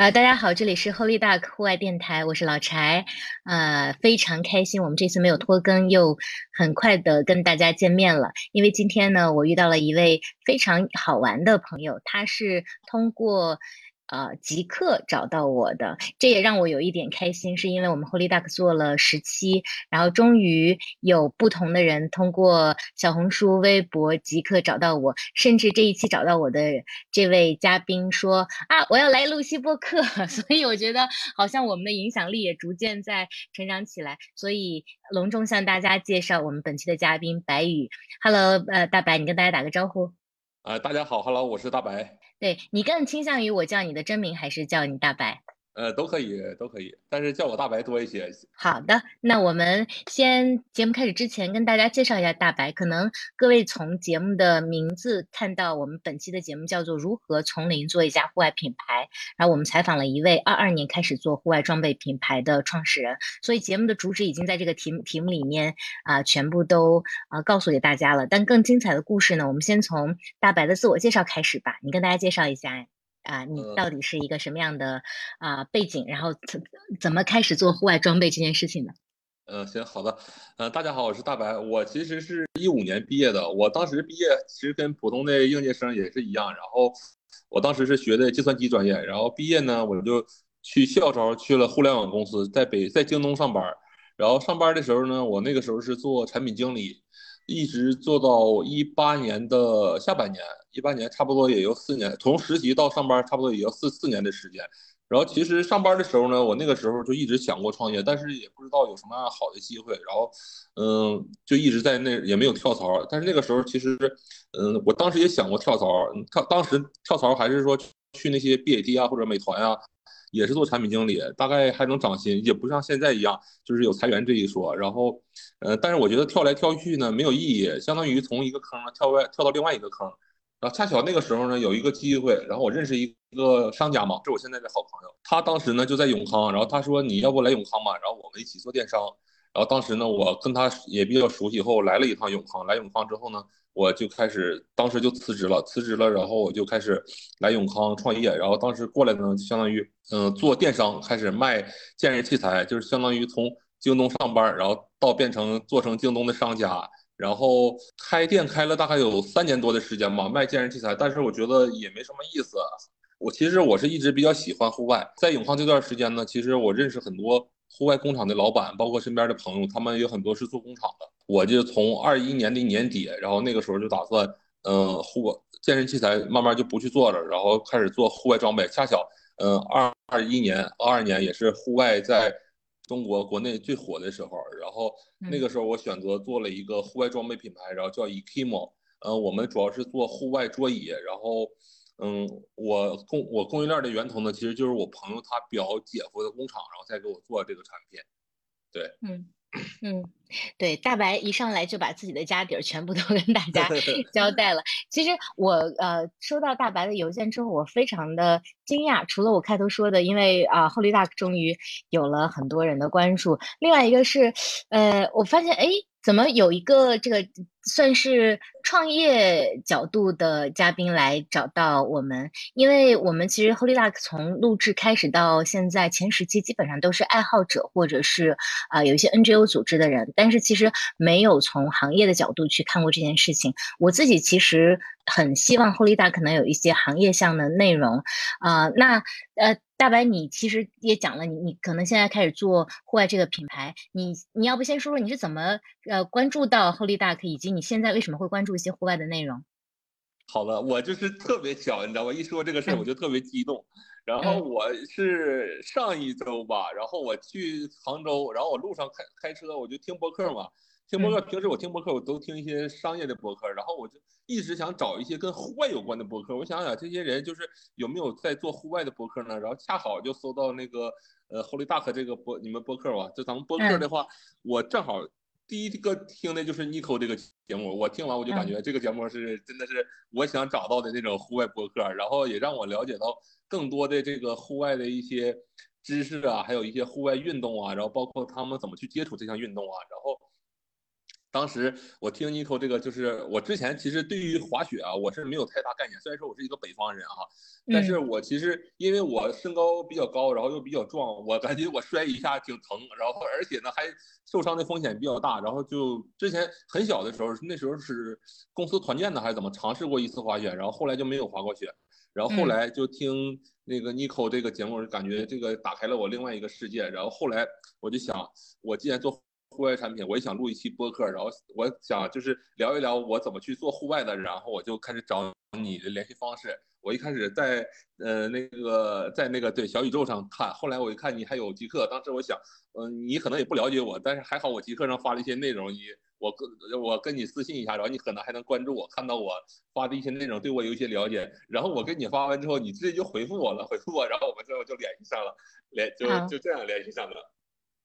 啊，大家好，这里是 Holy Duck 户外电台，我是老柴，呃，非常开心，我们这次没有拖更，又很快的跟大家见面了。因为今天呢，我遇到了一位非常好玩的朋友，他是通过。啊，即刻找到我的，这也让我有一点开心，是因为我们 Holy Duck 做了十期，然后终于有不同的人通过小红书、微博即刻找到我，甚至这一期找到我的这位嘉宾说啊，我要来录西播客，所以我觉得好像我们的影响力也逐渐在成长起来，所以隆重向大家介绍我们本期的嘉宾白宇。Hello，呃，大白，你跟大家打个招呼。啊，大家好，Hello，我是大白。对你更倾向于我叫你的真名，还是叫你大白？呃，都可以，都可以，但是叫我大白多一些。好的，那我们先节目开始之前跟大家介绍一下大白。可能各位从节目的名字看到，我们本期的节目叫做《如何从零做一家户外品牌》，然后我们采访了一位二二年开始做户外装备品牌的创始人，所以节目的主旨已经在这个题目题目里面啊全部都啊告诉给大家了。但更精彩的故事呢，我们先从大白的自我介绍开始吧。你跟大家介绍一下。啊，你到底是一个什么样的啊背景？然后怎怎么开始做户外装备这件事情的？嗯，行，好的。呃，大家好，我是大白。我其实是一五年毕业的。我当时毕业其实跟普通的应届生也是一样。然后我当时是学的计算机专业。然后毕业呢，我就去校招去了互联网公司，在北在京东上班。然后上班的时候呢，我那个时候是做产品经理。一直做到一八年的下半年，一八年差不多也有四年，从实习到上班差不多也要四四年的时间。然后其实上班的时候呢，我那个时候就一直想过创业，但是也不知道有什么好的机会。然后，嗯，就一直在那也没有跳槽。但是那个时候其实，嗯，我当时也想过跳槽，跳当时跳槽还是说去那些 BAT 啊或者美团啊。也是做产品经理，大概还能涨薪，也不像现在一样，就是有裁员这一说。然后，呃，但是我觉得跳来跳去呢没有意义，相当于从一个坑跳外跳到另外一个坑。然后恰巧那个时候呢有一个机会，然后我认识一个商家嘛，是我现在的好朋友，他当时呢就在永康，然后他说你要不来永康嘛，然后我们一起做电商。然后当时呢我跟他也比较熟悉，后来了一趟永康，来永康之后呢。我就开始，当时就辞职了，辞职了，然后我就开始来永康创业。然后当时过来呢，就相当于嗯做电商，开始卖健身器材，就是相当于从京东上班，然后到变成做成京东的商家。然后开店开了大概有三年多的时间吧，卖健身器材。但是我觉得也没什么意思。我其实我是一直比较喜欢户外，在永康这段时间呢，其实我认识很多户外工厂的老板，包括身边的朋友，他们有很多是做工厂的。我就从二一年的年底，然后那个时候就打算，嗯，户外健身器材慢慢就不去做了，然后开始做户外装备。恰巧，嗯，二二一年、二二年也是户外在中国国内最火的时候，然后那个时候我选择做了一个户外装备品牌，然后叫 Ekimo。嗯，我们主要是做户外桌椅，然后，嗯，我供我供应链的源头呢，其实就是我朋友他表姐夫的工厂，然后再给我做这个产品。对，嗯。嗯，对，大白一上来就把自己的家底儿全部都跟大家 交代了。其实我呃收到大白的邮件之后，我非常的惊讶。除了我开头说的，因为啊，Holy Duck 终于有了很多人的关注。另外一个是，呃，我发现哎。怎么有一个这个算是创业角度的嘉宾来找到我们？因为我们其实 Holy Duck 从录制开始到现在前十期基本上都是爱好者或者是啊有一些 NGO 组织的人，但是其实没有从行业的角度去看过这件事情。我自己其实很希望 Holy Duck 可能有一些行业向的内容啊，那呃。大白，你其实也讲了，你你可能现在开始做户外这个品牌，你你要不先说说你是怎么呃关注到 Holy Duck，以及你现在为什么会关注一些户外的内容？好了，我就是特别巧，你知道吗？一说这个事儿我就特别激动。然后我是上一周吧，然后我去杭州，然后我路上开开车我就听播客嘛。听播客，平时我听播客，我都听一些商业的播客，然后我就一直想找一些跟户外有关的播客。我想想，这些人就是有没有在做户外的播客呢？然后恰好就搜到那个呃 Holy Duck 这个播你们播客吧。就咱们播客的话，我正好第一个听的就是 Nico 这个节目，我听完我就感觉这个节目是真的是我想找到的那种户外播客，然后也让我了解到更多的这个户外的一些知识啊，还有一些户外运动啊，然后包括他们怎么去接触这项运动啊，然后。当时我听 Nico 这个，就是我之前其实对于滑雪啊，我是没有太大概念。虽然说我是一个北方人啊，但是我其实因为我身高比较高，然后又比较壮，我感觉我摔一下挺疼，然后而且呢还受伤的风险比较大。然后就之前很小的时候，那时候是公司团建的还是怎么，尝试过一次滑雪，然后后来就没有滑过雪。然后后来就听那个 Nico 这个节目，感觉这个打开了我另外一个世界。然后后来我就想，我既然做。户外产品，我也想录一期播客，然后我想就是聊一聊我怎么去做户外的，然后我就开始找你的联系方式。我一开始在呃那个在那个对小宇宙上看，后来我一看你还有极客，当时我想，嗯，你可能也不了解我，但是还好我极客上发了一些内容，你我跟我跟你私信一下，然后你可能还能关注我，看到我发的一些内容，对我有一些了解。然后我跟你发完之后，你直接就回复我了，回复我，然后我们最后就联系上了，联就就这样联系上的。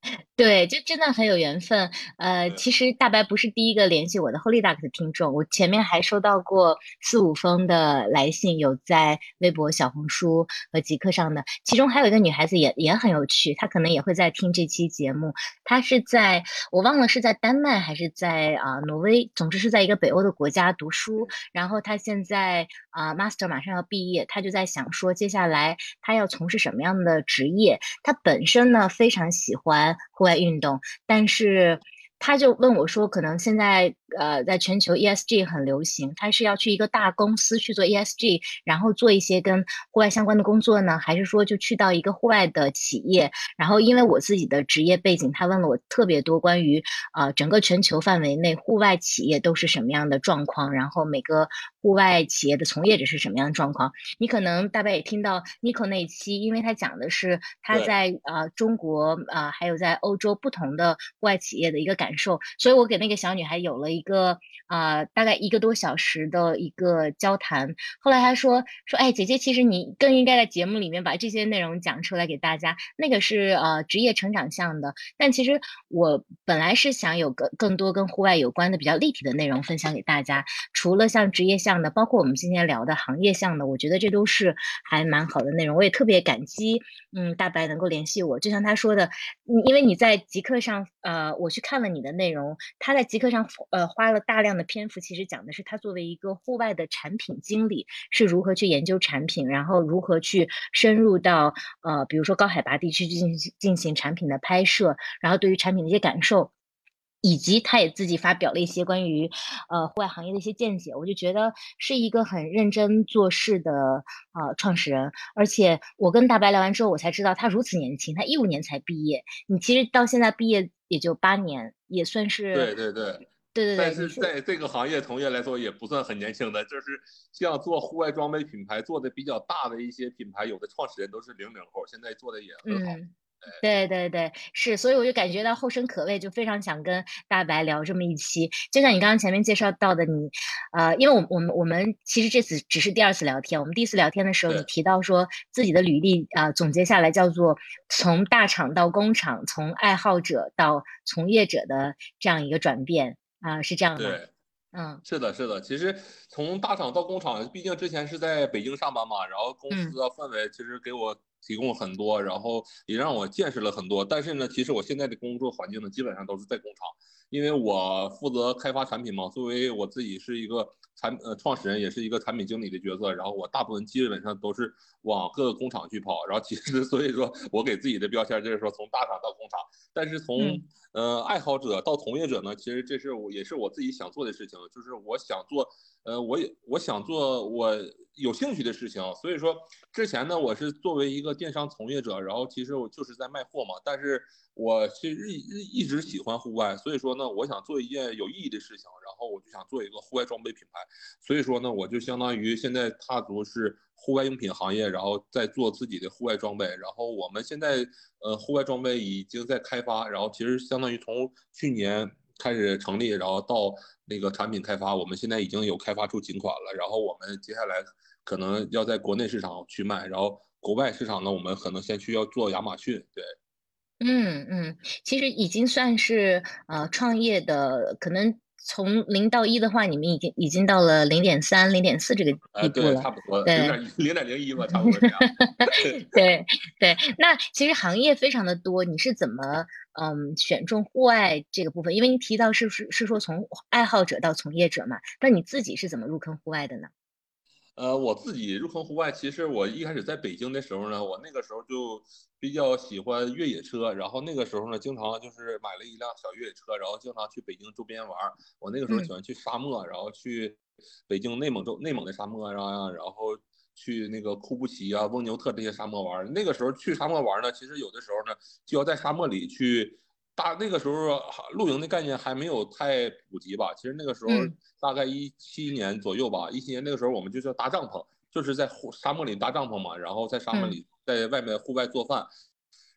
对，就真的很有缘分。呃，其实大白不是第一个联系我的 Holy Duck 的听众，我前面还收到过四五封的来信，有在微博、小红书和极客上的。其中还有一个女孩子也也很有趣，她可能也会在听这期节目。她是在我忘了是在丹麦还是在啊挪威，总之是在一个北欧的国家读书。然后她现在啊 Master 马上要毕业，她就在想说接下来她要从事什么样的职业。她本身呢非常喜欢。户外运动，但是他就问我说：“可能现在。”呃，在全球 ESG 很流行，他是要去一个大公司去做 ESG，然后做一些跟户外相关的工作呢，还是说就去到一个户外的企业？然后因为我自己的职业背景，他问了我特别多关于呃整个全球范围内户外企业都是什么样的状况，然后每个户外企业的从业者是什么样的状况。你可能大概也听到 Nico 那一期，因为他讲的是他在呃中国呃，还有在欧洲不同的户外企业的一个感受，所以我给那个小女孩有了一。个啊，大概一个多小时的一个交谈。后来她说说，哎，姐姐，其实你更应该在节目里面把这些内容讲出来给大家。那个是呃职业成长项的，但其实我本来是想有个更多跟户外有关的比较立体的内容分享给大家。除了像职业项的，包括我们今天聊的行业项的，我觉得这都是还蛮好的内容。我也特别感激，嗯，大白能够联系我。就像他说的，因为你在极客上，呃，我去看了你的内容，他在极客上，呃。花了大量的篇幅，其实讲的是他作为一个户外的产品经理是如何去研究产品，然后如何去深入到呃，比如说高海拔地区进行进行产品的拍摄，然后对于产品的一些感受，以及他也自己发表了一些关于呃户外行业的一些见解，我就觉得是一个很认真做事的呃创始人。而且我跟大白聊完之后，我才知道他如此年轻，他一五年才毕业，你其实到现在毕业也就八年，也算是对对对。对对对，但是在这个行业从业来说也不算很年轻的，就是像做户外装备品牌做的比较大的一些品牌，有的创始人都是零零后，现在做的也很好。对对对，是，所以我就感觉到后生可畏，就非常想跟大白聊这么一期。就像你刚刚前面介绍到的，你，呃，因为我我们我们其实这次只是第二次聊天，我们第一次聊天的时候，你提到说自己的履历啊，总结下来叫做从大厂到工厂，从爱好者到从业者的这样一个转变。啊，是这样的，对，嗯，是的，是的。其实从大厂到工厂，毕竟之前是在北京上班嘛，然后公司的氛围其实给我提供很多，然后也让我见识了很多。但是呢，其实我现在的工作环境呢，基本上都是在工厂。因为我负责开发产品嘛，作为我自己是一个产呃创始人，也是一个产品经理的角色，然后我大部分基本上都是往各个工厂去跑，然后其实 所以说我给自己的标签就是说从大厂到工厂，但是从呃爱好者到从业者呢，其实这是我也是我自己想做的事情，就是我想做。呃，我也我想做我有兴趣的事情，所以说之前呢，我是作为一个电商从业者，然后其实我就是在卖货嘛。但是我其实一一直喜欢户外，所以说呢，我想做一件有意义的事情，然后我就想做一个户外装备品牌。所以说呢，我就相当于现在踏足是户外用品行业，然后再做自己的户外装备。然后我们现在呃，户外装备已经在开发，然后其实相当于从去年。开始成立，然后到那个产品开发，我们现在已经有开发出几款了。然后我们接下来可能要在国内市场去卖，然后国外市场呢，我们可能先需要做亚马逊。对，嗯嗯，其实已经算是呃创业的可能从零到一的话，你们已经已经到了零点三、零点四这个地步了，差不多，零点零点零一吧，差不多这样。对对，那其实行业非常的多，你是怎么嗯选中户外这个部分？因为您提到是是是说从爱好者到从业者嘛，那你自己是怎么入坑户外的呢？呃，我自己入坑户外，其实我一开始在北京的时候呢，我那个时候就比较喜欢越野车，然后那个时候呢，经常就是买了一辆小越野车，然后经常去北京周边玩。我那个时候喜欢去沙漠，然后去北京内蒙州内蒙的沙漠啊，然后去那个库布齐啊、翁牛特这些沙漠玩。那个时候去沙漠玩呢，其实有的时候呢，就要在沙漠里去。大那个时候露营的概念还没有太普及吧？其实那个时候大概一七年左右吧，一七年那个时候我们就叫搭帐篷，就是在沙漠里搭帐篷嘛，然后在沙漠里在外面户外做饭。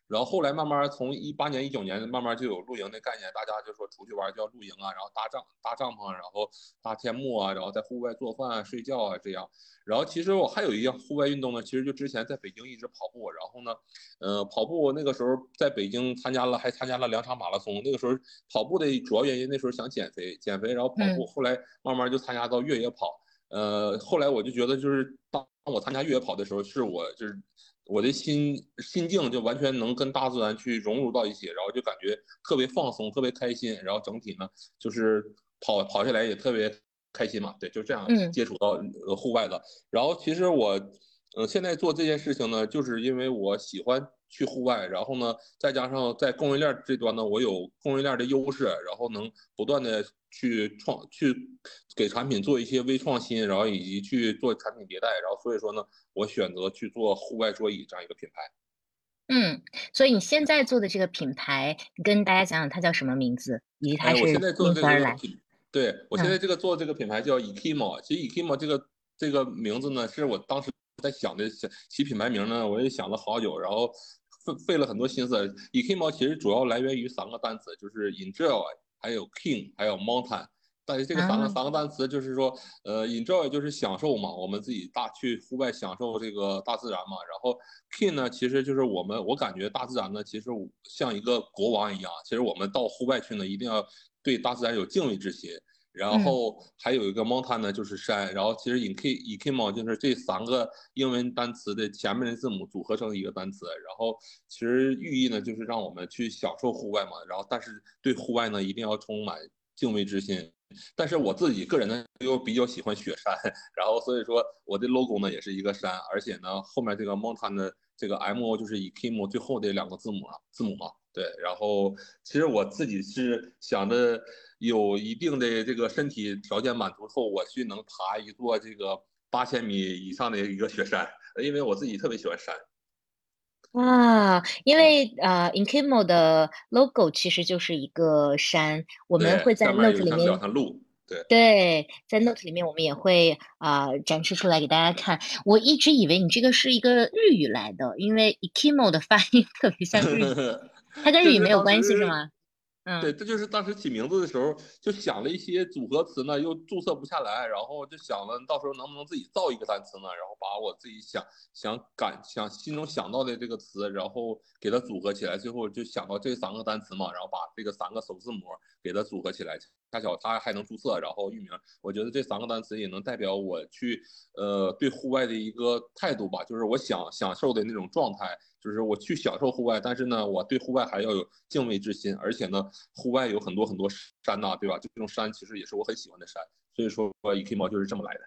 然后后来慢慢从一八年一九年慢慢就有露营的概念，大家就说出去玩就要露营啊，然后搭帐搭帐篷，然后搭天幕啊，然后在户外做饭睡觉啊这样。然后其实我还有一样户外运动呢，其实就之前在北京一直跑步，然后呢，呃，跑步那个时候在北京参加了还参加了两场马拉松。那个时候跑步的主要原因那时候想减肥，减肥然后跑步，后来慢慢就参加到越野跑。呃，后来我就觉得就是当我参加越野跑的时候，是我就是。我的心心境就完全能跟大自然去融入到一起，然后就感觉特别放松，特别开心，然后整体呢就是跑跑下来也特别开心嘛，对，就这样接触到呃户外的。然后其实我呃现在做这件事情呢，就是因为我喜欢。去户外，然后呢，再加上在供应链这端呢，我有供应链的优势，然后能不断的去创，去给产品做一些微创新，然后以及去做产品迭代，然后所以说呢，我选择去做户外桌椅这样一个品牌。嗯，所以你现在做的这个品牌，跟大家讲讲它叫什么名字，以及它是因何而来？对我现在这个做这个品牌叫 Ekimo，其实 Ekimo 这个这个名字呢，是我当时在想的想起品牌名呢，我也想了好久，然后。费费了很多心思，Ekimo 其实主要来源于三个单词，就是 enjoy，还有 king，还有 mountain。但是这个三个三个单词就是说，呃，enjoy 就是享受嘛，我们自己大去户外享受这个大自然嘛。然后 king 呢，其实就是我们，我感觉大自然呢，其实像一个国王一样。其实我们到户外去呢，一定要对大自然有敬畏之心。然后还有一个 mountain 呢，就是山。然后其实 e k e k m o 就是这三个英文单词的前面的字母组合成一个单词。然后其实寓意呢，就是让我们去享受户外嘛。然后但是对户外呢，一定要充满敬畏之心。但是我自己个人呢，又比较喜欢雪山。然后所以说我的 logo 呢，也是一个山。而且呢，后面这个 mountain 的这个 M O 就是 e k i m o 最后的两个字母啊，字母嘛。对。然后其实我自己是想着。有一定的这个身体条件满足后，我去能爬一座这个八千米以上的一个雪山，因为我自己特别喜欢山。啊，因为呃，Inkimo 的 logo 其实就是一个山，我们会在 Note 里面。路，对。对，在 Note 里面我们也会啊展示出来给大家看。我一直以为你这个是一个日语来的，因为 Inkimo 的发音特别像日语，它跟日语没有关系是吗？嗯对，这就是当时起名字的时候就想了一些组合词呢，又注册不下来，然后就想了到时候能不能自己造一个单词呢？然后把我自己想想感想心中想到的这个词，然后给它组合起来，最后就想到这三个单词嘛，然后把这个三个首字母给它组合起来。恰巧它还能注册，然后域名，我觉得这三个单词也能代表我去呃对户外的一个态度吧，就是我想享受的那种状态，就是我去享受户外，但是呢，我对户外还要有敬畏之心，而且呢，户外有很多很多山呐，对吧？就这种山其实也是我很喜欢的山，所以说 e k i m o 就是这么来的。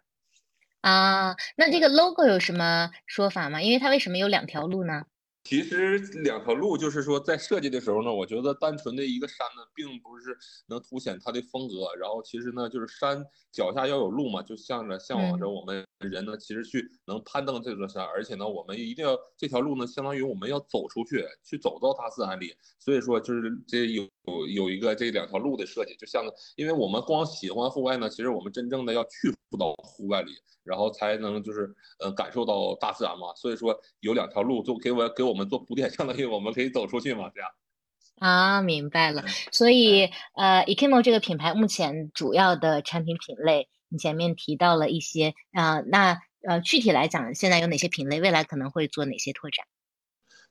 啊，那这个 logo 有什么说法吗？因为它为什么有两条路呢？其实两条路，就是说在设计的时候呢，我觉得单纯的一个山呢，并不是能凸显它的风格。然后其实呢，就是山脚下要有路嘛，就向着向往着我们人呢，其实去能攀登这座山。而且呢，我们一定要这条路呢，相当于我们要走出去，去走到大自然里。所以说，就是这有有有一个这两条路的设计，就像因为我们光喜欢户外呢，其实我们真正的要去到户外里。然后才能就是呃感受到大自然嘛，所以说有两条路就给我给我们做铺垫，相当于我们可以走出去嘛，这样。啊，明白了。所以呃，Ekimo 这个品牌目前主要的产品品类，你前面提到了一些啊，那呃具体来讲，现在有哪些品类？未来可能会做哪些拓展？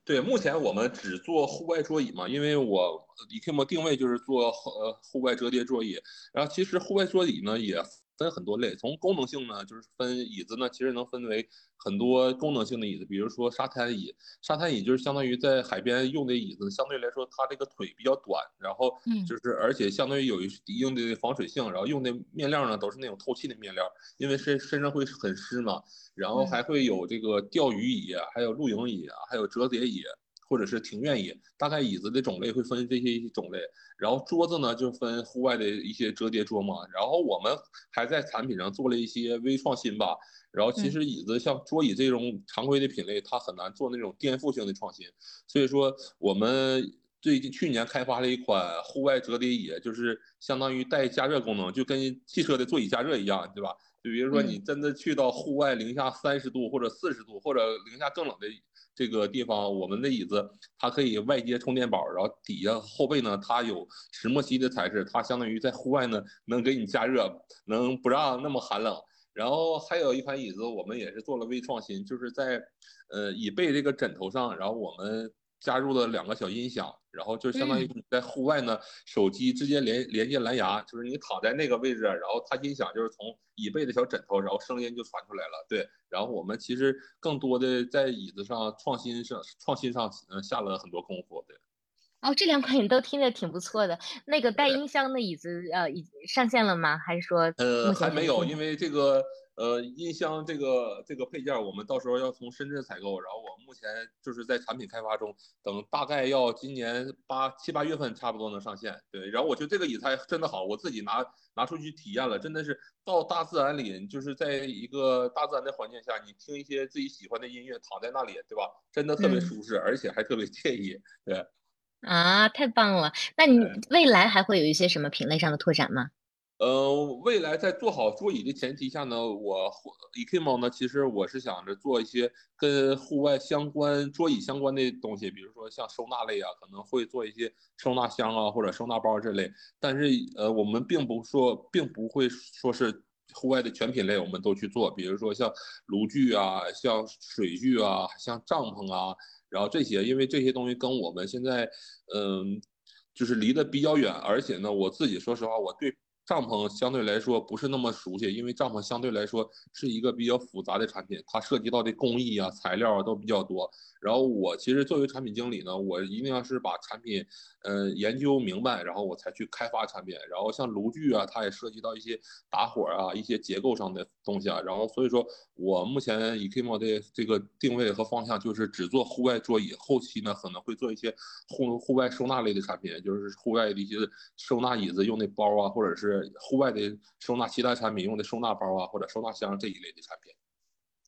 对，目前我们只做户外桌椅嘛，因为我 e k m 定位就是做呃户外折叠桌椅，然后其实户外桌椅呢也。分很多类，从功能性呢，就是分椅子呢，其实能分为很多功能性的椅子，比如说沙滩椅，沙滩椅就是相当于在海边用的椅子，相对来说它这个腿比较短，然后就是而且相当于有一定的防水性，然后用的面料呢都是那种透气的面料，因为身身上会很湿嘛，然后还会有这个钓鱼椅，还有露营椅啊，还有折叠椅。或者是庭院椅，大概椅子的种类会分这些种类，然后桌子呢就分户外的一些折叠桌嘛，然后我们还在产品上做了一些微创新吧，然后其实椅子像桌椅这种常规的品类，它很难做那种颠覆性的创新，所以说我们最近去年开发了一款户外折叠椅，就是相当于带加热功能，就跟汽车的座椅加热一样，对吧？就比如说你真的去到户外零下三十度或者四十度或者零下更冷的。这个地方，我们的椅子它可以外接充电宝，然后底下后背呢，它有石墨烯的材质，它相当于在户外呢能给你加热，能不让那么寒冷。然后还有一款椅子，我们也是做了微创新，就是在呃椅背这个枕头上，然后我们。加入了两个小音响，然后就相当于你在户外呢，手机直接连连接蓝牙，就是你躺在那个位置，然后它音响就是从椅背的小枕头，然后声音就传出来了。对，然后我们其实更多的在椅子上创新上创新上嗯下了很多功夫。对，哦，这两款你都听着挺不错的。那个带音箱的椅子呃已上线了吗？还是说呃还没有？因为这个。呃，音箱这个这个配件，我们到时候要从深圳采购，然后我目前就是在产品开发中，等大概要今年八七八月份差不多能上线。对，然后我觉得这个椅子还真的好，我自己拿拿出去体验了，真的是到大自然里，就是在一个大自然的环境下，你听一些自己喜欢的音乐，躺在那里，对吧？真的特别舒适，而且还特别惬意。对，啊，太棒了！那你未来还会有一些什么品类上的拓展吗？呃，未来在做好桌椅的前提下呢，我 Ekimo 呢，其实我是想着做一些跟户外相关桌椅相关的东西，比如说像收纳类啊，可能会做一些收纳箱啊或者收纳包这类。但是呃，我们并不说，并不会说是户外的全品类我们都去做，比如说像炉具啊、像水具啊、像帐篷啊，然后这些，因为这些东西跟我们现在嗯，就是离得比较远，而且呢，我自己说实话，我对。帐篷相对来说不是那么熟悉，因为帐篷相对来说是一个比较复杂的产品，它涉及到的工艺啊、材料啊都比较多。然后我其实作为产品经理呢，我一定要是把产品，嗯，研究明白，然后我才去开发产品。然后像炉具啊，它也涉及到一些打火啊、一些结构上的东西啊。然后所以说我目前 Ekimo 的这个定位和方向就是只做户外桌椅，后期呢可能会做一些户户外收纳类的产品，就是户外的一些收纳椅子用的包啊，或者是户外的收纳其他产品用的收纳包啊，或者收纳箱这一类的产品。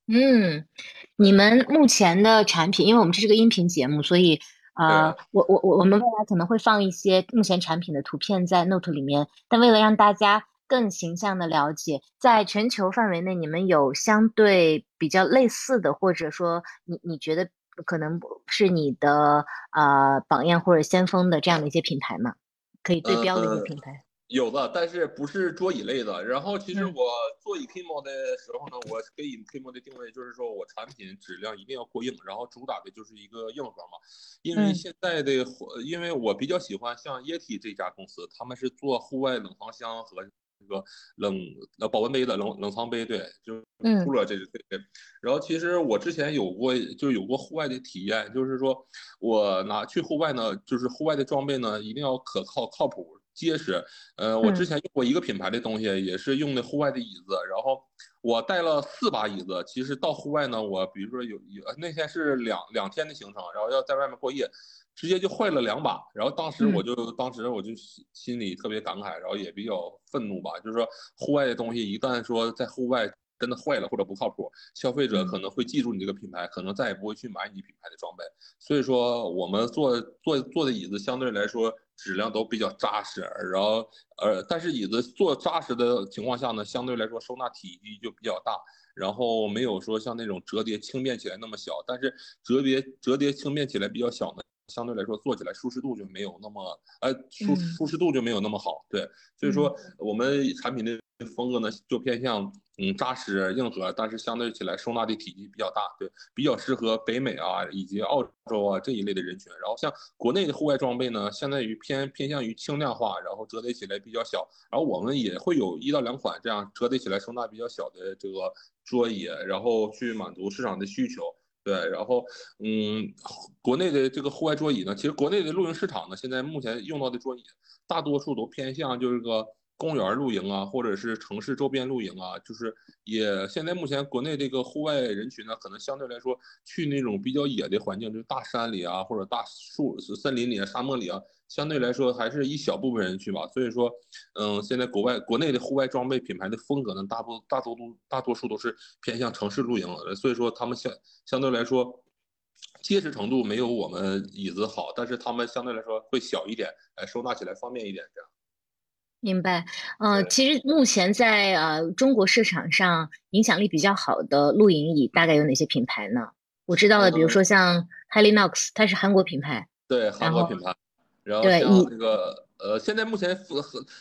嗯，你们目前的产品，因为我们这是个音频节目，所以啊，我我我我们未来可能会放一些目前产品的图片在 Note 里面。但为了让大家更形象的了解，在全球范围内，你们有相对比较类似的，或者说你你觉得可能是你的啊榜样或者先锋的这样的一些品牌吗？可以对标的一些品牌。有的，但是不是桌椅类的。然后其实我做 Ekimo 的时候呢，我给 Ekimo 的定位就是说我产品质量一定要过硬，然后主打的就是一个硬核嘛。因为现在的，因为我比较喜欢像 Yeti 这家公司，他们是做户外冷藏箱和这个冷呃保温杯的冷冷藏杯，对，就是 cooler 这对。然后其实我之前有过，就有过户外的体验，就是说我拿去户外呢，就是户外的装备呢，一定要可靠靠谱。结实，呃，我之前用过一个品牌的东西，也是用的户外的椅子，然后我带了四把椅子。其实到户外呢，我比如说有有那天是两两天的行程，然后要在外面过夜，直接就坏了两把。然后当时我就当时我就心里特别感慨，然后也比较愤怒吧，就是说户外的东西一旦说在户外真的坏了或者不靠谱，消费者可能会记住你这个品牌，可能再也不会去买你品牌的装备。所以说我们做做做的椅子相对来说。质量都比较扎实，然后呃，但是椅子做扎实的情况下呢，相对来说收纳体积就比较大，然后没有说像那种折叠轻便起来那么小，但是折叠折叠轻便起来比较小呢，相对来说坐起来舒适度就没有那么呃舒舒适度就没有那么好，对，所以说我们产品的风格呢就偏向嗯扎实硬核，但是相对起来收纳的体积比较大，对，比较适合北美啊以及澳洲啊这一类的人群。然后像国内的户外装备呢，相对于偏偏向于轻量化，然后折叠起来比较小。然后我们也会有一到两款这样折叠起来收纳比较小的这个桌椅，然后去满足市场的需求。对，然后嗯，国内的这个户外桌椅呢，其实国内的露营市场呢，现在目前用到的桌椅大多数都偏向就是个。公园露营啊，或者是城市周边露营啊，就是也现在目前国内这个户外人群呢，可能相对来说去那种比较野的环境，就大山里啊，或者大树森林里啊、沙漠里啊，相对来说还是一小部分人去吧。所以说，嗯，现在国外国内的户外装备品牌的风格呢，大部大多都大多数都是偏向城市露营，所以说他们相相对来说结实程度没有我们椅子好，但是他们相对来说会小一点，哎，收纳起来方便一点，这样。明白，呃，其实目前在呃中国市场上影响力比较好的露营椅大概有哪些品牌呢？我知道的，比如说像 Helinox，它是韩国品牌，对，韩国品牌。然后像这个呃，现在目前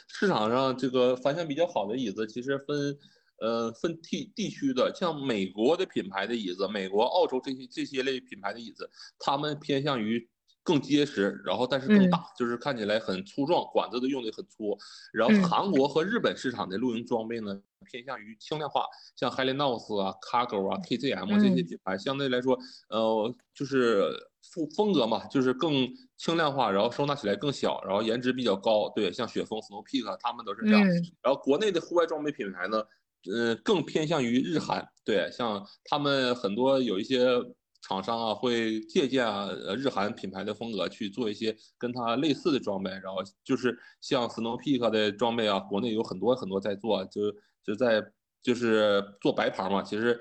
市场上这个反响比较好的椅子，其实分呃分地地区的，像美国的品牌的椅子，美国、澳洲这些这些类品牌的椅子，他们偏向于。更结实，然后但是更大，就是看起来很粗壮，管子都用的很粗。然后韩国和日本市场的露营装备呢，偏向于轻量化，像 Helinos 啊、Cargo 啊、KZM 这些品牌，相对来说，呃，就是风风格嘛，就是更轻量化，然后收纳起来更小，然后颜值比较高。对，像雪峰、Snow Peak 他们都是这样。然后国内的户外装备品牌呢，呃，更偏向于日韩。对，像他们很多有一些。厂商啊会借鉴啊呃日韩品牌的风格去做一些跟它类似的装备，然后就是像 Snow Peak 的装备啊，国内有很多很多在做，就就在就是做白牌嘛。其实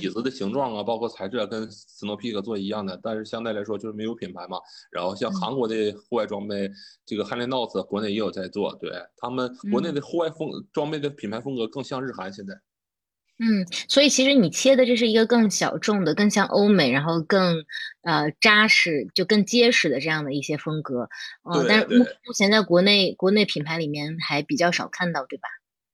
椅子的形状啊，包括材质啊，跟 Snow Peak 做一样的，但是相对来说就是没有品牌嘛。然后像韩国的户外装备，这个 Helinox 国内也有在做，对他们国内的户外风装备的品牌风格更像日韩现在。嗯，所以其实你切的这是一个更小众的、更像欧美，然后更呃扎实、就更结实的这样的一些风格。呃，但是目目前在国内国内品牌里面还比较少看到，对吧？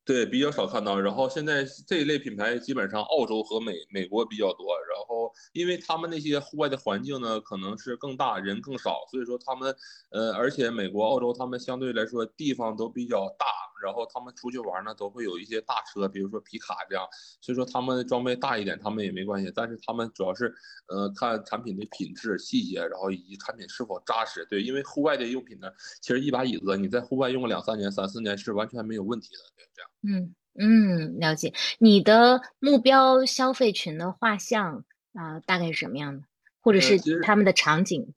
对，比较少看到。然后现在这一类品牌基本上澳洲和美美国比较多。然后因为他们那些户外的环境呢，可能是更大，人更少，所以说他们呃，而且美国、澳洲他们相对来说地方都比较大。然后他们出去玩呢，都会有一些大车，比如说皮卡这样。所以说他们装备大一点，他们也没关系。但是他们主要是呃看产品的品质、细节，然后以及产品是否扎实。对，因为户外的用品呢，其实一把椅子你在户外用个两三年、三四年是完全没有问题的。对，这样。嗯嗯，了解。你的目标消费群的画像啊，大概是什么样的，或者是他们的场景？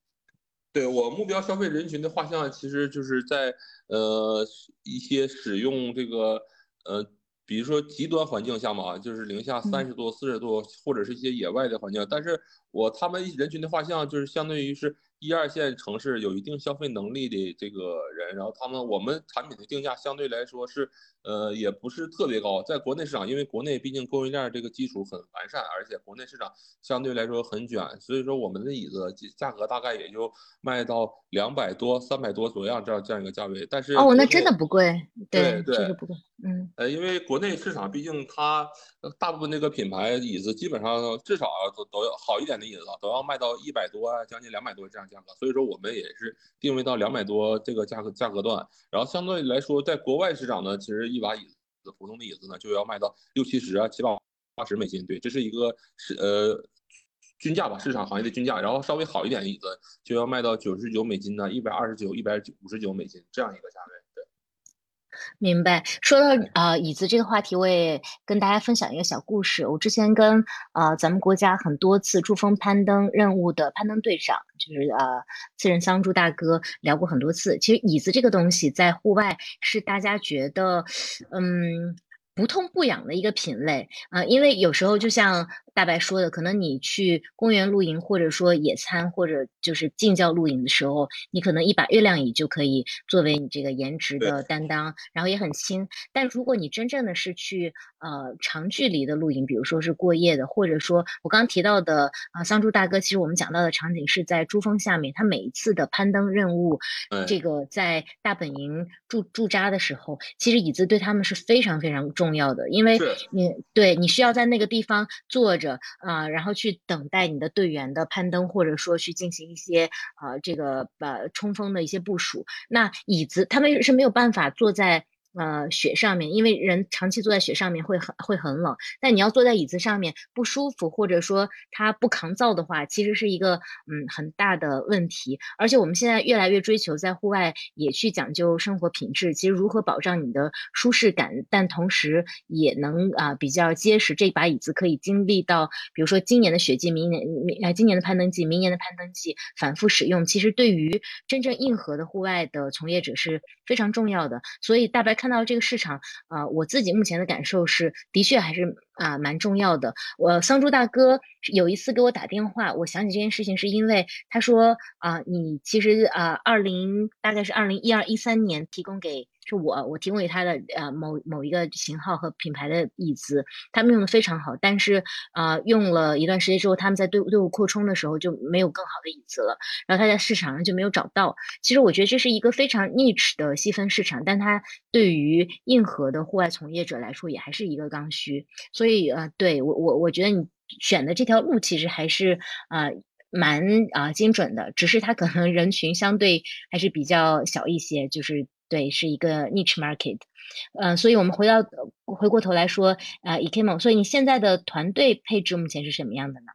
对我目标消费人群的画像，其实就是在呃一些使用这个呃，比如说极端环境下嘛，就是零下三十度、四十度，或者是一些野外的环境。但是我他们人群的画像，就是相当于是。一二线城市有一定消费能力的这个人，然后他们我们产品的定价相对来说是，呃，也不是特别高。在国内市场，因为国内毕竟供应链这个基础很完善，而且国内市场相对来说很卷，所以说我们的椅子价格大概也就卖到两百多、三百多左右这样这样一个价位。但是哦，那真的不贵，对对，确实不贵。嗯，呃，因为国内市场毕竟它大部分那个品牌椅子基本上至少都都要好一点的椅子都要卖到一百多啊，将近两百多这样。价格，所以说我们也是定位到两百多这个价格价格段，然后相对来说，在国外市场呢，其实一把椅子普通的椅子呢就要卖到六七十啊七八八十美金，对，这是一个是呃均价吧，市场行业的均价，然后稍微好一点的椅子就要卖到九十九美金呢，一百二十九、一百五十九美金这样一个价位。明白。说到呃椅子这个话题，我也跟大家分享一个小故事。我之前跟呃咱们国家很多次珠峰攀登任务的攀登队长，就是呃次仁桑珠大哥聊过很多次。其实椅子这个东西在户外是大家觉得，嗯。不痛不痒的一个品类啊，因为有时候就像大白说的，可能你去公园露营，或者说野餐，或者就是近郊露营的时候，你可能一把月亮椅就可以作为你这个颜值的担当，然后也很轻。但如果你真正的是去呃长距离的露营，比如说是过夜的，或者说我刚刚提到的啊桑珠大哥，其实我们讲到的场景是在珠峰下面，他每一次的攀登任务，这个在大本营驻驻扎的时候，其实椅子对他们是非常非常重。重要的，因为你对你需要在那个地方坐着啊，然后去等待你的队员的攀登，或者说去进行一些呃这个呃冲锋的一些部署。那椅子他们是没有办法坐在。呃，雪上面，因为人长期坐在雪上面会很会很冷。但你要坐在椅子上面不舒服，或者说它不抗造的话，其实是一个嗯很大的问题。而且我们现在越来越追求在户外也去讲究生活品质。其实如何保障你的舒适感，但同时也能啊比较结实，这把椅子可以经历到，比如说今年的雪季，明年明呃今年的攀登季，明年的攀登季反复使用，其实对于真正硬核的户外的从业者是非常重要的。所以大白。看到这个市场，啊，我自己目前的感受是，的确还是啊蛮重要的。我桑珠大哥有一次给我打电话，我想起这件事情是因为他说啊，你其实啊，二零大概是二零一二一三年提供给。是我，我提供给他的呃某某一个型号和品牌的椅子，他们用的非常好，但是呃用了一段时间之后，他们在队伍队伍扩充的时候就没有更好的椅子了，然后他在市场上就没有找到。其实我觉得这是一个非常 niche 的细分市场，但它对于硬核的户外从业者来说也还是一个刚需。所以呃，对我我我觉得你选的这条路其实还是啊蛮啊精准的，只是它可能人群相对还是比较小一些，就是。对，是一个 niche market，嗯，所以我们回到回过头来说，呃 e k m o 所以你现在的团队配置目前是什么样的呢？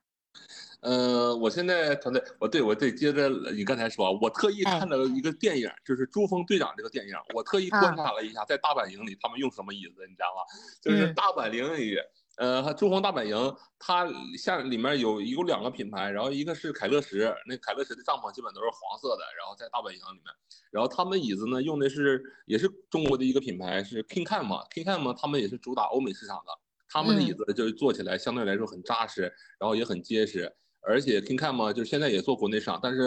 呃，我现在团队，我对我对接着你刚才说，我特意看了一个电影，就是《珠峰队长》这个电影，我特意观察了一下，在大本营里他们用什么椅子，你知道吗？就是大本营里。呃，珠峰大本营，它下里面有有两个品牌，然后一个是凯乐石，那凯乐石的帐篷基本都是黄色的，然后在大本营里面，然后他们椅子呢用的是也是中国的一个品牌，是 King Cam 嘛，King Cam 嘛，他们也是主打欧美市场的，他们的椅子就是坐起来相对来说很扎实，然后也很结实，而且 King Cam 嘛，就是现在也做国内市场，但是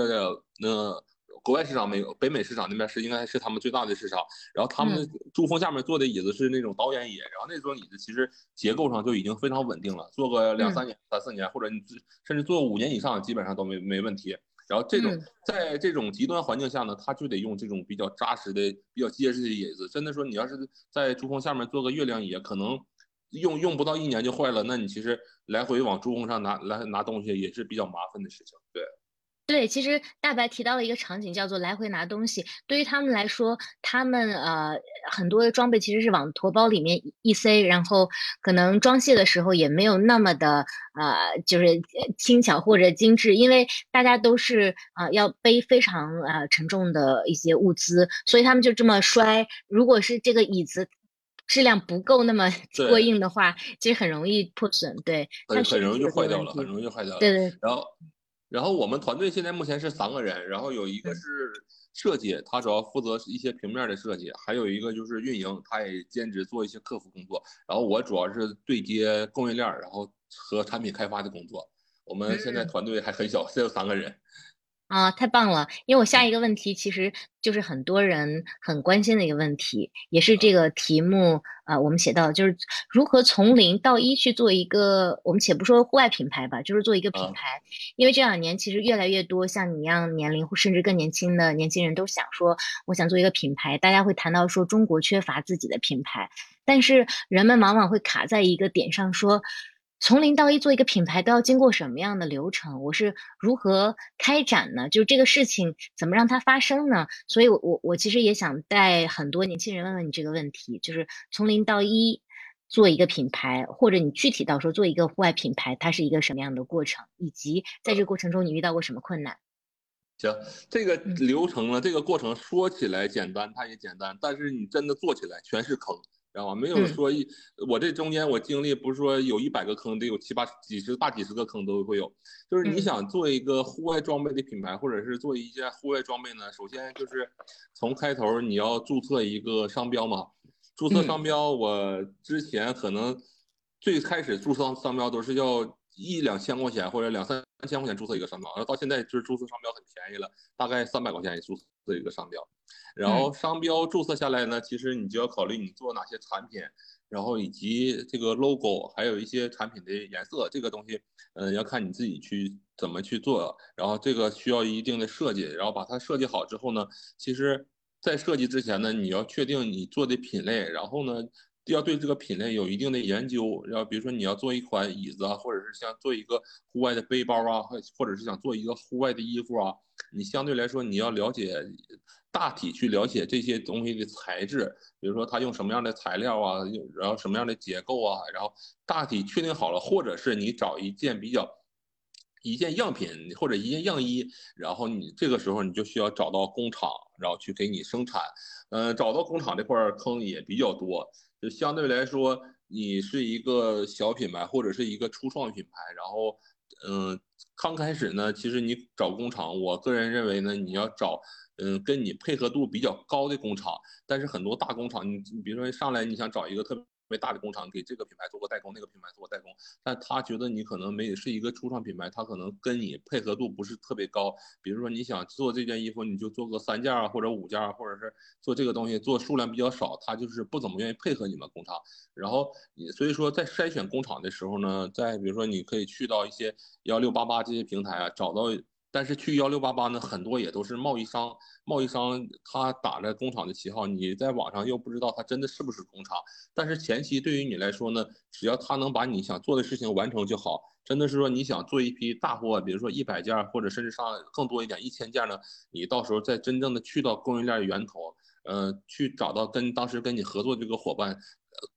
那。国外市场没有，北美市场那边是应该是他们最大的市场。然后他们珠峰下面坐的椅子是那种导演椅，然后那种椅子其实结构上就已经非常稳定了，坐个两三年、三四年，或者你甚至坐五年以上，基本上都没没问题。然后这种在这种极端环境下呢，他就得用这种比较扎实的、比较结实的椅子。真的说，你要是在珠峰下面坐个月亮椅，可能用用不到一年就坏了，那你其实来回往珠峰上拿来拿东西也是比较麻烦的事情。对。其实大白提到了一个场景，叫做来回拿东西。对于他们来说，他们呃很多的装备其实是往驮包里面一塞，然后可能装卸的时候也没有那么的呃就是轻巧或者精致，因为大家都是啊要背非常啊沉重的一些物资，所以他们就这么摔。如果是这个椅子质量不够那么过硬的话，其实很容易破损。对，很很容易就坏掉了，很容易就坏掉了。对对，然后。然后我们团队现在目前是三个人，然后有一个是设计，他主要负责一些平面的设计，还有一个就是运营，他也兼职做一些客服工作。然后我主要是对接供应链，然后和产品开发的工作。我们现在团队还很小，只有三个人。啊，太棒了！因为我下一个问题其实就是很多人很关心的一个问题，也是这个题目啊，我们写到就是如何从零到一去做一个，我们且不说户外品牌吧，就是做一个品牌。因为这两年其实越来越多像你一样年龄或甚至更年轻的年轻人都想说，我想做一个品牌。大家会谈到说中国缺乏自己的品牌，但是人们往往会卡在一个点上说。从零到一做一个品牌都要经过什么样的流程？我是如何开展呢？就是这个事情怎么让它发生呢？所以，我我我其实也想带很多年轻人问问你这个问题：就是从零到一做一个品牌，或者你具体到说做一个户外品牌，它是一个什么样的过程？以及在这个过程中你遇到过什么困难？行，这个流程呢，这个过程说起来简单，它也简单，但是你真的做起来全是坑。知道吧？没有说一，我这中间我经历不是说有一百个坑，得有七八几十大几十个坑都会有。就是你想做一个户外装备的品牌，或者是做一件户外装备呢，首先就是从开头你要注册一个商标嘛。注册商标，我之前可能最开始注册商标都是要一两千块钱或者两三千块钱注册一个商标，然后到现在就是注册商标很便宜了，大概三百块钱一注册一个商标。然后商标注册下来呢，其实你就要考虑你做哪些产品，然后以及这个 logo，还有一些产品的颜色，这个东西，嗯，要看你自己去怎么去做。然后这个需要一定的设计，然后把它设计好之后呢，其实，在设计之前呢，你要确定你做的品类，然后呢，要对这个品类有一定的研究。然后比如说你要做一款椅子啊，或者是想做一个户外的背包啊，或者是想做一个户外的衣服啊，你相对来说你要了解大体去了解这些东西的材质，比如说它用什么样的材料啊，然后什么样的结构啊，然后大体确定好了，或者是你找一件比较。一件样品或者一件样衣，然后你这个时候你就需要找到工厂，然后去给你生产。嗯，找到工厂这块坑也比较多，就相对来说，你是一个小品牌或者是一个初创品牌，然后，嗯，刚开始呢，其实你找工厂，我个人认为呢，你要找，嗯，跟你配合度比较高的工厂。但是很多大工厂，你你比如说上来你想找一个特别。为大的工厂给这个品牌做过代工，那个品牌做过代工，但他觉得你可能没是一个初创品牌，他可能跟你配合度不是特别高。比如说你想做这件衣服，你就做个三件啊，或者五件啊，或者是做这个东西做数量比较少，他就是不怎么愿意配合你们工厂。然后所以说在筛选工厂的时候呢，在比如说你可以去到一些幺六八八这些平台啊，找到。但是去幺六八八呢，很多也都是贸易商，贸易商他打着工厂的旗号，你在网上又不知道他真的是不是工厂。但是前期对于你来说呢，只要他能把你想做的事情完成就好。真的是说你想做一批大货，比如说一百件，或者甚至上更多一点一千件呢，你到时候再真正的去到供应链源头，呃，去找到跟当时跟你合作这个伙伴，呃，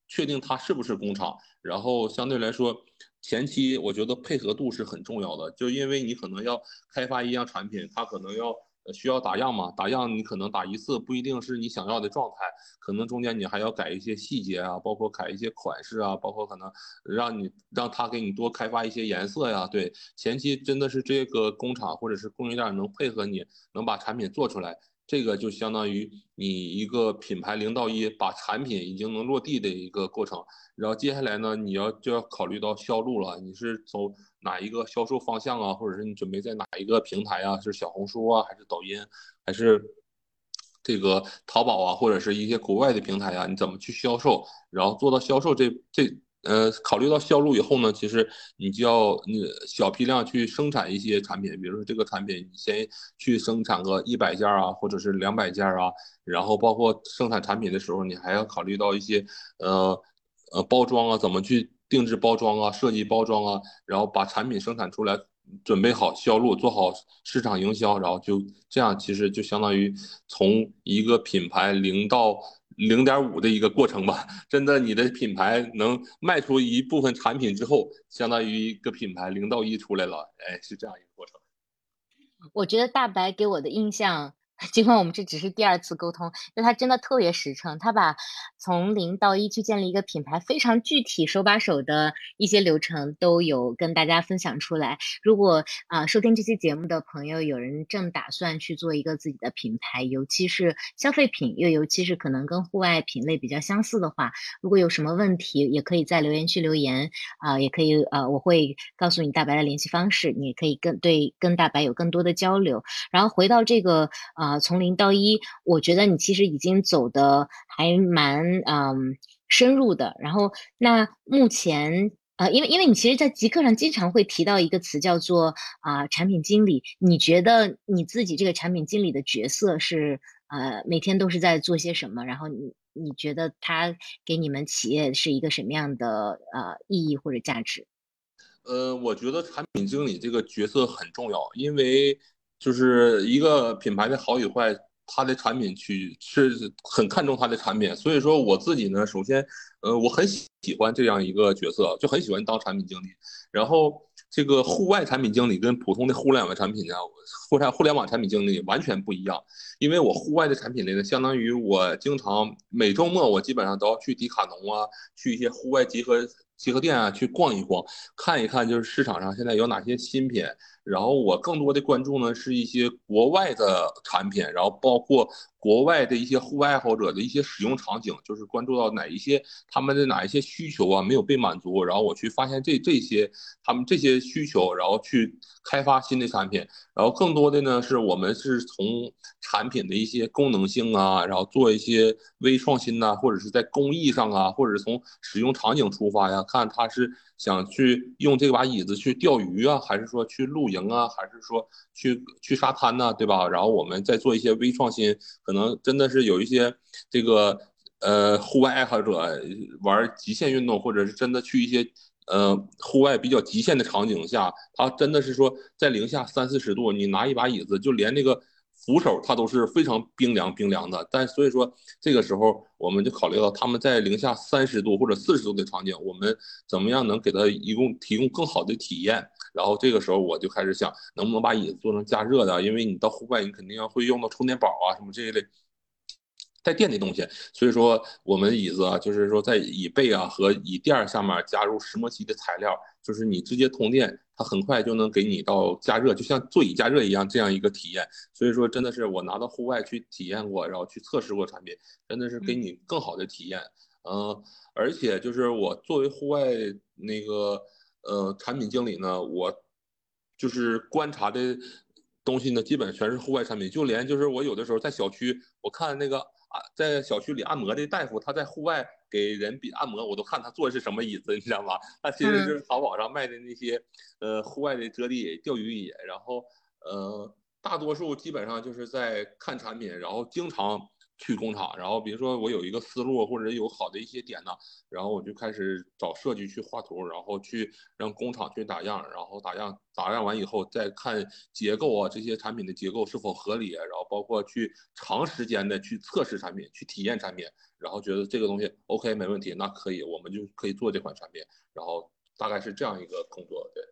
确定他是不是工厂，然后相对来说。前期我觉得配合度是很重要的，就因为你可能要开发一样产品，它可能要需要打样嘛，打样你可能打一次不一定是你想要的状态，可能中间你还要改一些细节啊，包括改一些款式啊，包括可能让你让他给你多开发一些颜色呀。对，前期真的是这个工厂或者是供应链能配合你，能把产品做出来。这个就相当于你一个品牌零到一，把产品已经能落地的一个过程。然后接下来呢，你要就要考虑到销路了。你是走哪一个销售方向啊？或者是你准备在哪一个平台啊？是小红书啊，还是抖音，还是这个淘宝啊，或者是一些国外的平台啊？你怎么去销售？然后做到销售这这。呃，考虑到销路以后呢，其实你就要你小批量去生产一些产品，比如说这个产品，你先去生产个一百件啊，或者是两百件啊，然后包括生产产品的时候，你还要考虑到一些呃呃包装啊，怎么去定制包装啊，设计包装啊，然后把产品生产出来，准备好销路，做好市场营销，然后就这样，其实就相当于从一个品牌零到。零点五的一个过程吧，真的，你的品牌能卖出一部分产品之后，相当于一个品牌零到一出来了，哎，是这样一个过程。我觉得大白给我的印象。尽管我们这只是第二次沟通，但他真的特别实诚，他把从零到一去建立一个品牌非常具体、手把手的一些流程都有跟大家分享出来。如果啊收听这期节目的朋友有人正打算去做一个自己的品牌，尤其是消费品，又尤其是可能跟户外品类比较相似的话，如果有什么问题，也可以在留言区留言啊，也可以呃我会告诉你大白的联系方式，你可以跟对跟大白有更多的交流。然后回到这个啊啊。从零到一，我觉得你其实已经走的还蛮嗯深入的。然后，那目前呃，因为因为你其实，在极客上经常会提到一个词叫做啊产品经理。你觉得你自己这个产品经理的角色是呃每天都是在做些什么？然后你你觉得他给你们企业是一个什么样的呃意义或者价值？呃，我觉得产品经理这个角色很重要，因为。就是一个品牌的好与坏，它的产品去是很看重它的产品，所以说我自己呢，首先，呃，我很喜欢这样一个角色，就很喜欢当产品经理。然后这个户外产品经理跟普通的互联网产品呢，互联互联网产品经理完全不一样，因为我户外的产品类呢，相当于我经常每周末我基本上都要去迪卡侬啊，去一些户外集合集合店啊去逛一逛，看一看就是市场上现在有哪些新品。然后我更多的关注呢是一些国外的产品，然后包括国外的一些户外爱好者的一些使用场景，就是关注到哪一些他们的哪一些需求啊没有被满足，然后我去发现这这些他们这些需求，然后去开发新的产品。然后更多的呢是我们是从产品的一些功能性啊，然后做一些微创新呐，或者是在工艺上啊，或者从使用场景出发呀，看他是。想去用这把椅子去钓鱼啊，还是说去露营啊，还是说去去沙滩呐，对吧？然后我们再做一些微创新，可能真的是有一些这个呃户外爱好者玩极限运动，或者是真的去一些呃户外比较极限的场景下，他真的是说在零下三四十度，你拿一把椅子，就连那个。扶手它都是非常冰凉冰凉的，但所以说这个时候我们就考虑到他们在零下三十度或者四十度的场景，我们怎么样能给他一共提供更好的体验？然后这个时候我就开始想，能不能把椅子做成加热的？因为你到户外你肯定要会用到充电宝啊什么这一类带电的东西，所以说我们椅子啊，就是说在椅背啊和椅垫下面加入石墨烯的材料，就是你直接通电。它很快就能给你到加热，就像座椅加热一样这样一个体验。所以说，真的是我拿到户外去体验过，然后去测试过产品，真的是给你更好的体验。嗯，而且就是我作为户外那个呃产品经理呢，我就是观察的东西呢，基本全是户外产品。就连就是我有的时候在小区，我看那个啊，在小区里按摩的大夫，他在户外。给人比按摩，我都看他坐的是什么椅子，你知道吗？他其实就是淘宝上卖的那些，呃，户外的折叠椅、钓鱼椅，然后，呃，大多数基本上就是在看产品，然后经常。去工厂，然后比如说我有一个思路或者有好的一些点呢，然后我就开始找设计去画图，然后去让工厂去打样，然后打样打样完以后再看结构啊，这些产品的结构是否合理，然后包括去长时间的去测试产品，去体验产品，然后觉得这个东西 OK 没问题，那可以，我们就可以做这款产品，然后大概是这样一个工作，对。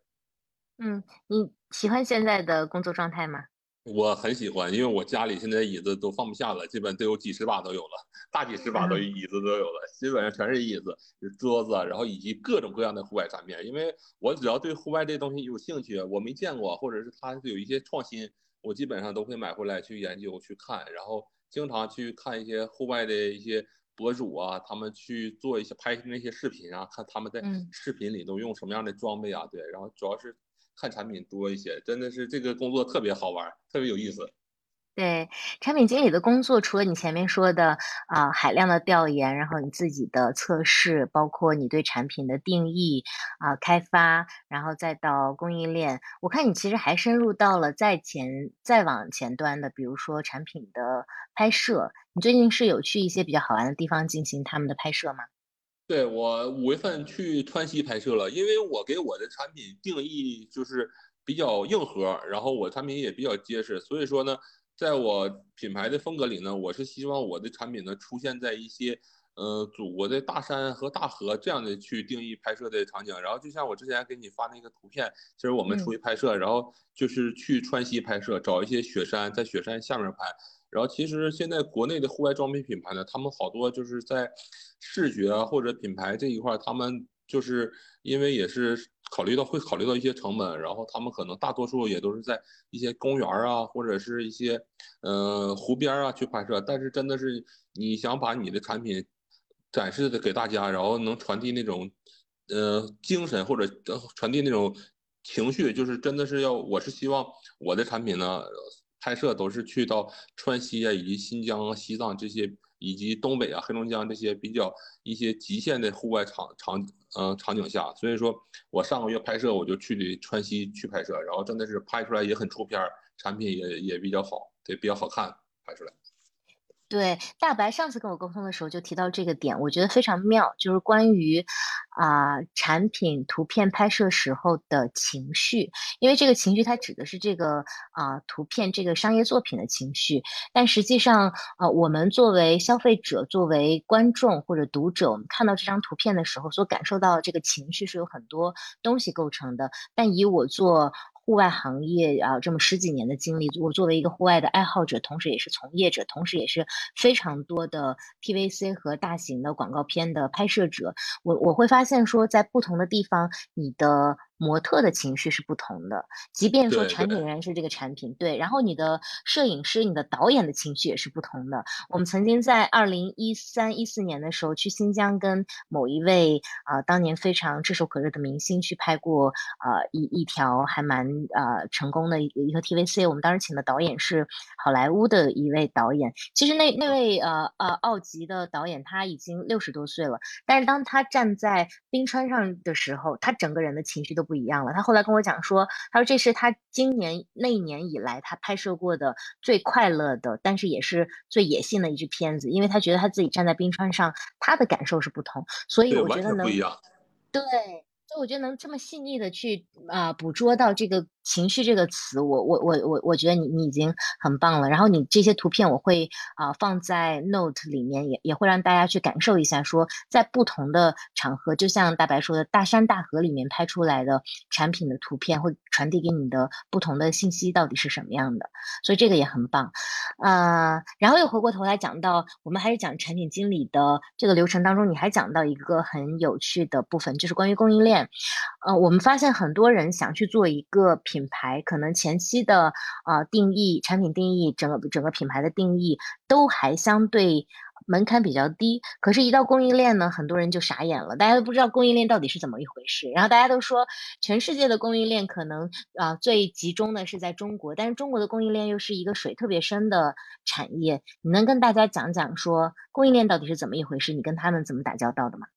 嗯，你喜欢现在的工作状态吗？我很喜欢，因为我家里现在椅子都放不下了，基本都有几十把都有了，大几十把都椅子都有了，基本上全是椅子、桌子，然后以及各种各样的户外产品。因为我只要对户外这东西有兴趣，我没见过，或者是它有一些创新，我基本上都会买回来去研究、去看，然后经常去看一些户外的一些博主啊，他们去做一些拍那些视频啊，看他们在视频里都用什么样的装备啊，对，然后主要是。看产品多一些，真的是这个工作特别好玩，特别有意思。对，产品经理的工作，除了你前面说的啊海量的调研，然后你自己的测试，包括你对产品的定义啊开发，然后再到供应链，我看你其实还深入到了再前再往前端的，比如说产品的拍摄。你最近是有去一些比较好玩的地方进行他们的拍摄吗？对我五月份去川西拍摄了，因为我给我的产品定义就是比较硬核，然后我产品也比较结实，所以说呢，在我品牌的风格里呢，我是希望我的产品呢出现在一些呃祖国的大山和大河这样的去定义拍摄的场景。然后就像我之前给你发那个图片，其实我们出去拍摄，然后就是去川西拍摄，找一些雪山，在雪山下面拍。然后其实现在国内的户外装备品牌呢，他们好多就是在视觉啊或者品牌这一块，他们就是因为也是考虑到会考虑到一些成本，然后他们可能大多数也都是在一些公园啊或者是一些呃湖边啊去拍摄。但是真的是你想把你的产品展示的给大家，然后能传递那种呃精神或者传递那种情绪，就是真的是要我是希望我的产品呢。拍摄都是去到川西啊，以及新疆、西藏这些，以及东北啊、黑龙江这些比较一些极限的户外场场呃场景下，所以说我上个月拍摄我就去的川西去拍摄，然后真的是拍出来也很出片，产品也也比较好，对，比较好看，拍出来。对，大白上次跟我沟通的时候就提到这个点，我觉得非常妙，就是关于啊产品图片拍摄时候的情绪，因为这个情绪它指的是这个啊图片这个商业作品的情绪，但实际上啊我们作为消费者、作为观众或者读者，我们看到这张图片的时候所感受到这个情绪是有很多东西构成的，但以我做。户外行业啊，这么十几年的经历，我作为一个户外的爱好者，同时也是从业者，同时也是非常多的 TVC 和大型的广告片的拍摄者，我我会发现说，在不同的地方，你的。模特的情绪是不同的，即便说产品人是这个产品，对，然后你的摄影师、你的导演的情绪也是不同的。我们曾经在二零一三一四年的时候去新疆，跟某一位啊当年非常炙手可热的明星去拍过啊一一条还蛮啊成功的一一个 TVC。我们当时请的导演是好莱坞的一位导演。其实那那位呃呃奥吉的导演他已经六十多岁了，但是当他站在冰川上的时候，他整个人的情绪都。不一样了。他后来跟我讲说，他说这是他今年那一年以来他拍摄过的最快乐的，但是也是最野性的一支片子，因为他觉得他自己站在冰川上，他的感受是不同，所以我觉得能对。所以我觉得能这么细腻的去啊捕捉到这个情绪这个词，我我我我我觉得你你已经很棒了。然后你这些图片我会啊放在 Note 里面，也也会让大家去感受一下，说在不同的场合，就像大白说的，大山大河里面拍出来的产品的图片，会传递给你的不同的信息到底是什么样的。所以这个也很棒，呃，然后又回过头来讲到我们还是讲产品经理的这个流程当中，你还讲到一个很有趣的部分，就是关于供应链。呃，我们发现很多人想去做一个品品牌，可能前期的呃定义、产品定义、整个整个品牌的定义都还相对门槛比较低。可是，一到供应链呢，很多人就傻眼了，大家都不知道供应链到底是怎么一回事。然后大家都说，全世界的供应链可能啊最集中的是在中国，但是中国的供应链又是一个水特别深的产业。你能跟大家讲讲说供应链到底是怎么一回事？你跟他们怎么打交道的吗？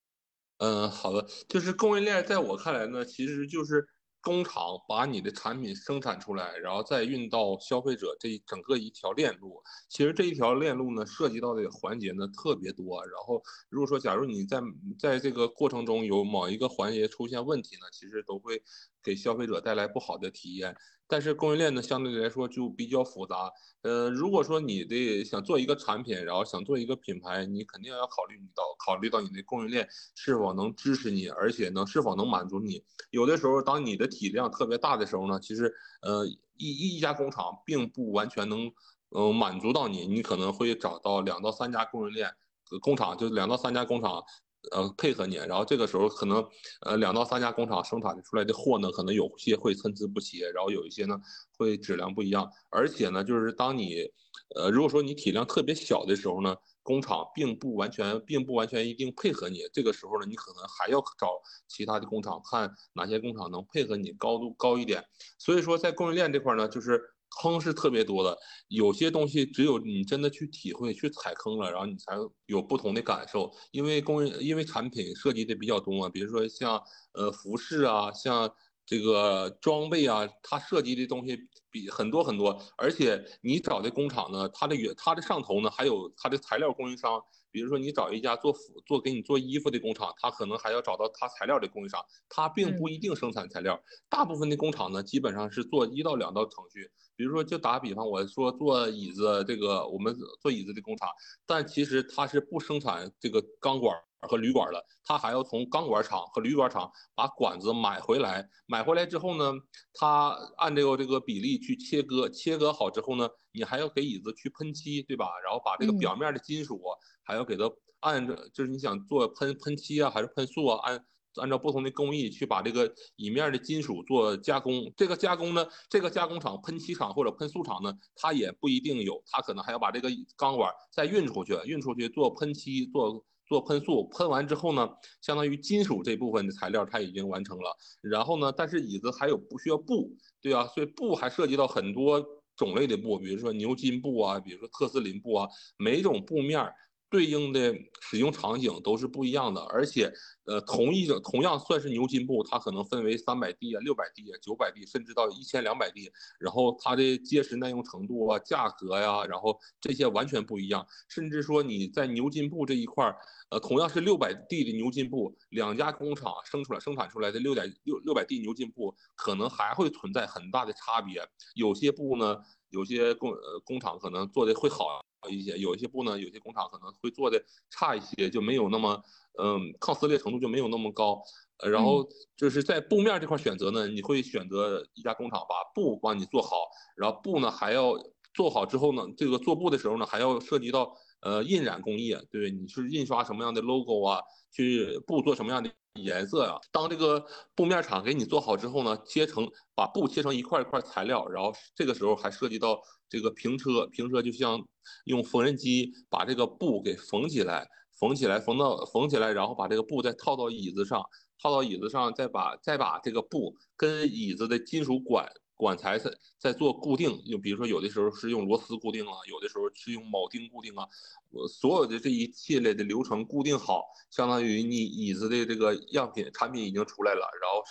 嗯，好的，就是供应链，在我看来呢，其实就是工厂把你的产品生产出来，然后再运到消费者这一整个一条链路。其实这一条链路呢，涉及到的环节呢特别多。然后，如果说假如你在在这个过程中有某一个环节出现问题呢，其实都会给消费者带来不好的体验。但是供应链呢，相对来说就比较复杂。呃，如果说你的想做一个产品，然后想做一个品牌，你肯定要考虑你到考虑到你的供应链是否能支持你，而且呢是否能满足你。有的时候，当你的体量特别大的时候呢，其实呃一一家工厂并不完全能嗯满足到你，你可能会找到两到三家供应链工厂，就两到三家工厂。呃，配合你，然后这个时候可能，呃，两到三家工厂生产出来的货呢，可能有些会参差不齐，然后有一些呢会质量不一样，而且呢，就是当你，呃，如果说你体量特别小的时候呢，工厂并不完全，并不完全一定配合你，这个时候呢，你可能还要找其他的工厂，看哪些工厂能配合你高度高一点。所以说，在供应链这块呢，就是。坑是特别多的，有些东西只有你真的去体会、去踩坑了，然后你才有不同的感受。因为供应，因为产品涉及的比较多嘛，比如说像呃服饰啊，像这个装备啊，它涉及的东西比很多很多。而且你找的工厂呢，它的原它的上头呢，还有它的材料供应商。比如说你找一家做服做给你做衣服的工厂，他可能还要找到他材料的供应商，他并不一定生产材料。大部分的工厂呢，基本上是做一到两道程序。比如说，就打个比方，我说做椅子，这个我们做椅子的工厂，但其实它是不生产这个钢管和铝管的，它还要从钢管厂和铝管厂把管子买回来，买回来之后呢，它按照这个比例去切割，切割好之后呢，你还要给椅子去喷漆，对吧？然后把这个表面的金属还要给它按照，就是你想做喷喷漆啊，还是喷塑啊，按。按照不同的工艺去把这个椅面的金属做加工，这个加工呢，这个加工厂、喷漆厂或者喷塑厂呢，它也不一定有，它可能还要把这个钢管再运出去，运出去做喷漆、做做喷塑，喷完之后呢，相当于金属这部分的材料它已经完成了。然后呢，但是椅子还有不需要布，对啊，所以布还涉及到很多种类的布，比如说牛津布啊，比如说特斯林布啊，每种布面。对应的使用场景都是不一样的，而且，呃，同一种同样算是牛津布，它可能分为三百 D 啊、六百 D 啊、九百 D，甚至到一千两百 D，然后它的结实耐用程度啊、价格呀，然后这些完全不一样。甚至说你在牛津布这一块儿，呃，同样是六百 D 的牛津布，两家工厂生出来生产出来的六点六六百 D 牛津布，可能还会存在很大的差别。有些布呢，有些工呃工厂可能做的会好。一些有一些布呢，有些工厂可能会做的差一些，就没有那么，嗯，抗撕裂程度就没有那么高。呃，然后就是在布面这块选择呢，你会选择一家工厂把布帮你做好，然后布呢还要做好之后呢，这个做布的时候呢，还要涉及到呃印染工艺，对你是印刷什么样的 logo 啊，去布做什么样的颜色呀？当这个布面厂给你做好之后呢，切成把布切成一块一块材料，然后这个时候还涉及到。这个平车，平车就像用缝纫机把这个布给缝起来，缝起来，缝到缝起来，然后把这个布再套到椅子上，套到椅子上，再把再把这个布跟椅子的金属管管材是在做固定。就比如说有的时候是用螺丝固定啊，有的时候是用铆钉固定啊。我所有的这一系列的流程固定好，相当于你椅子的这个样品产品已经出来了，然后。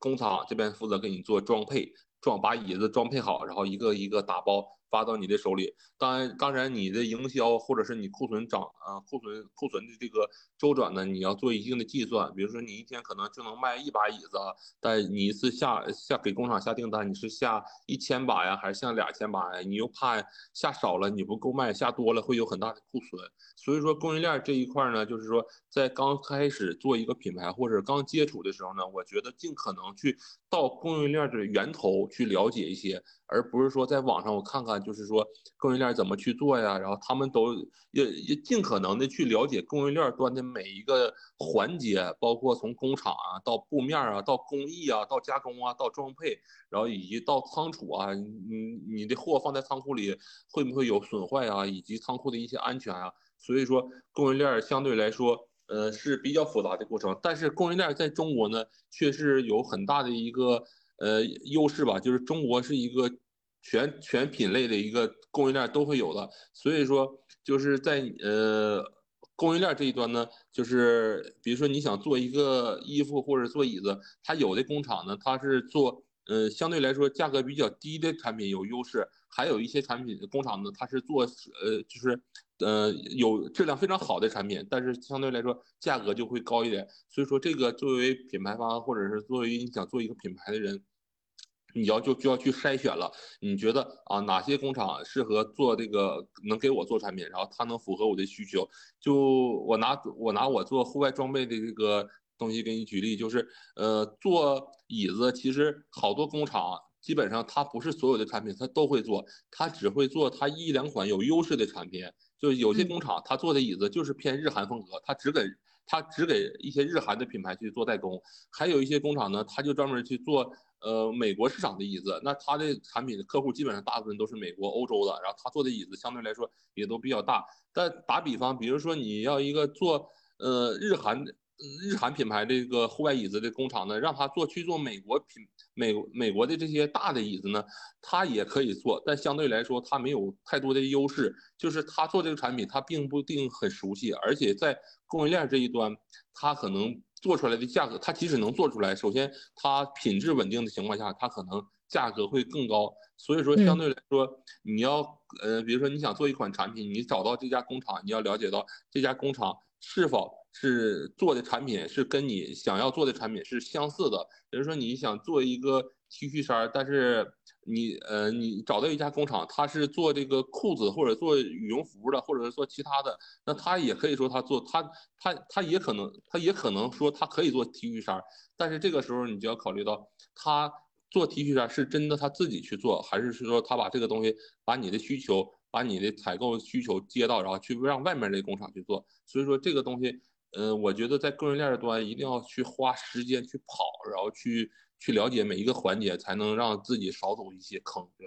工厂这边负责给你做装配，装把椅子装配好，然后一个一个打包。发到你的手里，当然，当然，你的营销或者是你库存涨啊，库存库存的这个周转呢，你要做一定的计算。比如说，你一天可能就能卖一把椅子，但你一次下下给工厂下订单，你是下一千把呀，还是下两千把呀？你又怕下少了你不够卖，下多了会有很大的库存。所以说，供应链这一块呢，就是说，在刚开始做一个品牌或者刚接触的时候呢，我觉得尽可能去到供应链的源头去了解一些。而不是说在网上我看看，就是说供应链怎么去做呀？然后他们都也也尽可能的去了解供应链端的每一个环节，包括从工厂啊到布面啊到工艺啊到加工啊到装配，然后以及到仓储啊，你你的货放在仓库里会不会有损坏啊？以及仓库的一些安全啊？所以说供应链相对来说，呃是比较复杂的过程。但是供应链在中国呢，却是有很大的一个。呃，优势吧，就是中国是一个全全品类的一个供应链都会有的，所以说就是在呃供应链这一端呢，就是比如说你想做一个衣服或者做椅子，它有的工厂呢，它是做呃相对来说价格比较低的产品有优势，还有一些产品工厂呢，它是做呃就是呃有质量非常好的产品，但是相对来说价格就会高一点，所以说这个作为品牌方或者是作为你想做一个品牌的人。你要就就要去筛选了，你觉得啊哪些工厂适合做这个能给我做产品，然后它能符合我的需求？就我拿我拿我做户外装备的这个东西给你举例，就是呃做椅子，其实好多工厂基本上它不是所有的产品它都会做，它只会做它一两款有优势的产品。就有些工厂它做的椅子就是偏日韩风格，它只给他只给一些日韩的品牌去做代工，还有一些工厂呢，他就专门去做。呃，美国市场的椅子，那他的产品的客户基本上大部分都是美国、欧洲的，然后他做的椅子相对来说也都比较大。但打比方，比如说你要一个做呃日韩日韩品牌的一个户外椅子的工厂呢，让他做去做美国品美美国的这些大的椅子呢，它也可以做，但相对来说它没有太多的优势，就是它做这个产品它并不一定很熟悉，而且在供应链这一端，它可能。做出来的价格，它即使能做出来，首先它品质稳定的情况下，它可能价格会更高。所以说，相对来说，你要呃，比如说你想做一款产品，你找到这家工厂，你要了解到这家工厂是否是做的产品是跟你想要做的产品是相似的。比如说你想做一个 T 恤衫，但是你呃，你找到一家工厂，他是做这个裤子或者做羽绒服的，或者是做其他的，那他也可以说他做他他他也可能他也可能说他可以做 T 恤衫，但是这个时候你就要考虑到他做 T 恤衫是真的他自己去做，还是说他把这个东西把你的需求把你的采购需求接到，然后去让外面的工厂去做。所以说这个东西，嗯，我觉得在供应链端一定要去花时间去跑，然后去。去了解每一个环节，才能让自己少走一些坑。对，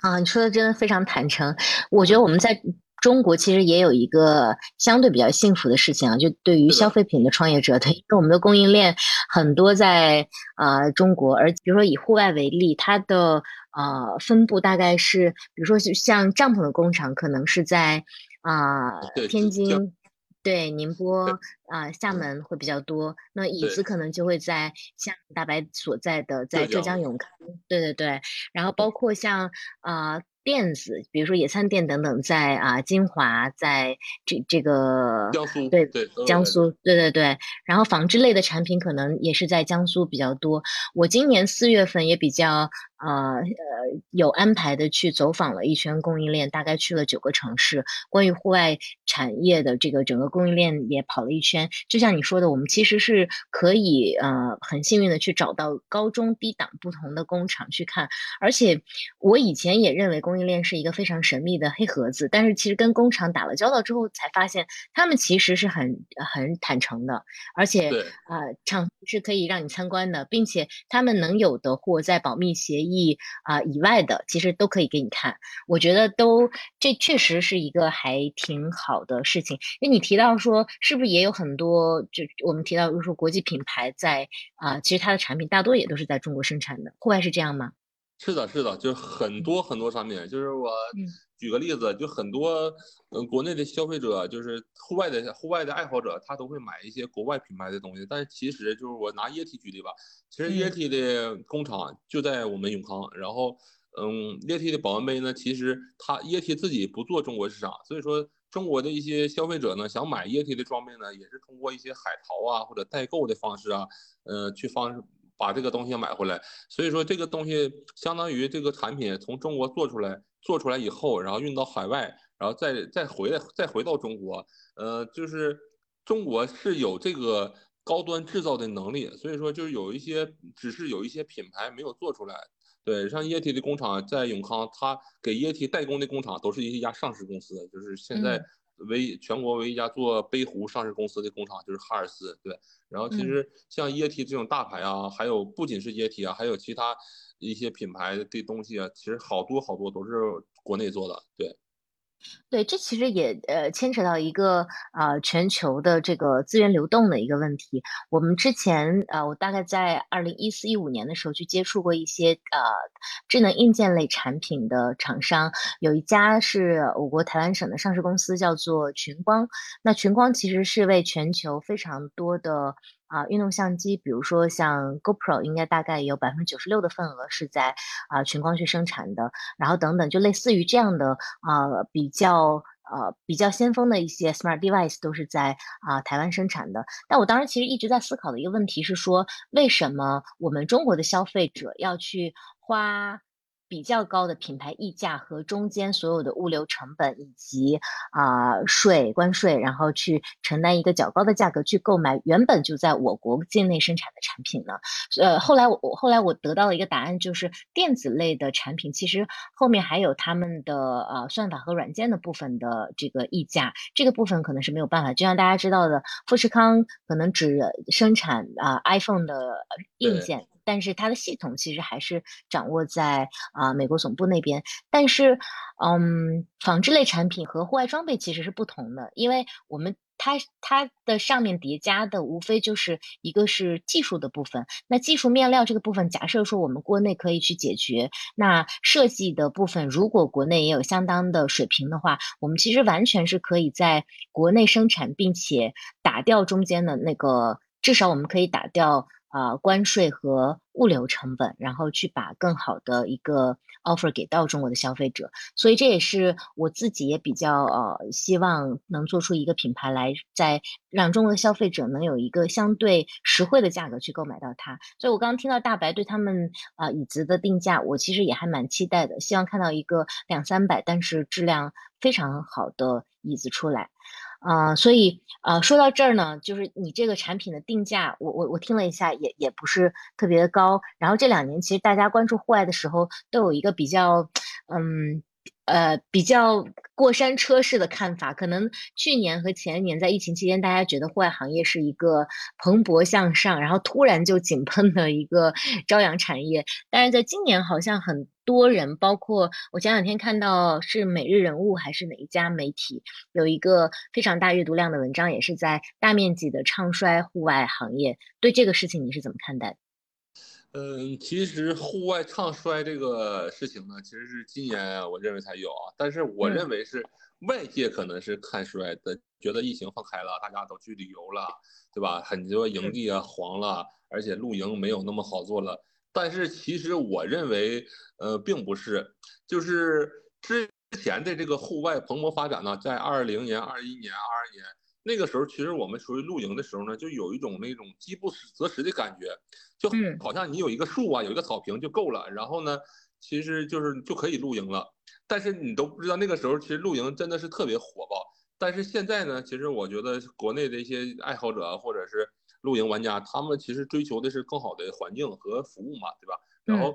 啊，你说的真的非常坦诚。我觉得我们在中国其实也有一个相对比较幸福的事情啊，就对于消费品的创业者，对，因为我们的供应链很多在呃中国，而比如说以户外为例，它的呃分布大概是，比如说像帐篷的工厂，可能是在啊天津。对，宁波啊，厦门会比较多。那椅子可能就会在像大白所在的，在浙江永康。对对对，然后包括像啊。垫子，比如说野餐垫等等，在啊金华，在这这个江苏，对对江苏，对对对。然后纺织类的产品可能也是在江苏比较多。我今年四月份也比较呃呃有安排的去走访了一圈供应链，大概去了九个城市。关于户外产业的这个整个供应链也跑了一圈。就像你说的，我们其实是可以呃很幸运的去找到高中低档不同的工厂去看，而且我以前也认为供供应链是一个非常神秘的黑盒子，但是其实跟工厂打了交道之后，才发现他们其实是很很坦诚的，而且啊，厂是可以让你参观的，并且他们能有的货在保密协议啊以外的，其实都可以给你看。我觉得都这确实是一个还挺好的事情。因为你提到说，是不是也有很多就我们提到，就是说国际品牌在啊，其实它的产品大多也都是在中国生产的，户外是这样吗？是的，是的，就是很多很多产品，就是我举个例子，就很多嗯国内的消费者，就是户外的户外的爱好者，他都会买一些国外品牌的东西。但是其实就是我拿液体举例吧，其实液体的工厂就在我们永康，然后嗯液体的保温杯呢，其实它液体自己不做中国市场，所以说中国的一些消费者呢想买液体的装备呢，也是通过一些海淘啊或者代购的方式啊，呃去方式。把这个东西买回来，所以说这个东西相当于这个产品从中国做出来，做出来以后，然后运到海外，然后再再回来，再回到中国，呃，就是中国是有这个高端制造的能力，所以说就是有一些，只是有一些品牌没有做出来。对，像液体的工厂在永康，它给液体代工的工厂都是一家上市公司，就是现在。唯一全国唯一一家做杯壶上市公司的工厂就是哈尔斯，对。然后其实像液体这种大牌啊，还有不仅是液体啊，还有其他一些品牌的东西啊，其实好多好多都是国内做的，对。对，这其实也呃牵扯到一个啊全球的这个资源流动的一个问题。我们之前呃，我大概在二零一四一五年的时候去接触过一些呃智能硬件类产品的厂商，有一家是我国台湾省的上市公司，叫做群光。那群光其实是为全球非常多的。啊，运动相机，比如说像 GoPro，应该大概有百分之九十六的份额是在啊群光去生产的，然后等等，就类似于这样的啊比较呃比较先锋的一些 smart device 都是在啊台湾生产的。但我当时其实一直在思考的一个问题是说，为什么我们中国的消费者要去花？比较高的品牌溢价和中间所有的物流成本以及啊税关税，然后去承担一个较高的价格去购买原本就在我国境内生产的产品呢？呃，后来我我后来我得到了一个答案，就是电子类的产品其实后面还有他们的呃算法和软件的部分的这个溢价，这个部分可能是没有办法。就像大家知道的，富士康可能只生产啊 iPhone 的硬件。但是它的系统其实还是掌握在啊美国总部那边。但是，嗯，纺织类产品和户外装备其实是不同的，因为我们它它的上面叠加的无非就是一个是技术的部分。那技术面料这个部分，假设说我们国内可以去解决，那设计的部分如果国内也有相当的水平的话，我们其实完全是可以在国内生产，并且打掉中间的那个，至少我们可以打掉。啊，关税和物流成本，然后去把更好的一个 offer 给到中国的消费者，所以这也是我自己也比较呃希望能做出一个品牌来，在让中国的消费者能有一个相对实惠的价格去购买到它。所以我刚刚听到大白对他们啊椅子的定价，我其实也还蛮期待的，希望看到一个两三百，但是质量非常好的椅子出来。啊，所以啊，说到这儿呢，就是你这个产品的定价，我我我听了一下，也也不是特别的高。然后这两年其实大家关注户外的时候，都有一个比较，嗯。呃，比较过山车式的看法，可能去年和前年在疫情期间，大家觉得户外行业是一个蓬勃向上，然后突然就井喷的一个朝阳产业。但是在今年，好像很多人，包括我前两天看到是每日人物还是哪一家媒体，有一个非常大阅读量的文章，也是在大面积的唱衰户外行业。对这个事情，你是怎么看待？嗯，其实户外唱衰这个事情呢，其实是今年我认为才有啊。但是我认为是外界可能是看衰的，觉得疫情放开了，大家都去旅游了，对吧？很多营地啊黄了，而且露营没有那么好做了。但是其实我认为，呃，并不是，就是之前的这个户外蓬勃发展呢，在二零年、二一年、二二年。那个时候，其实我们出去露营的时候呢，就有一种那种饥不择食的感觉，就好像你有一个树啊，有一个草坪就够了，然后呢，其实就是就可以露营了。但是你都不知道那个时候，其实露营真的是特别火爆。但是现在呢，其实我觉得国内的一些爱好者或者是露营玩家，他们其实追求的是更好的环境和服务嘛，对吧？然后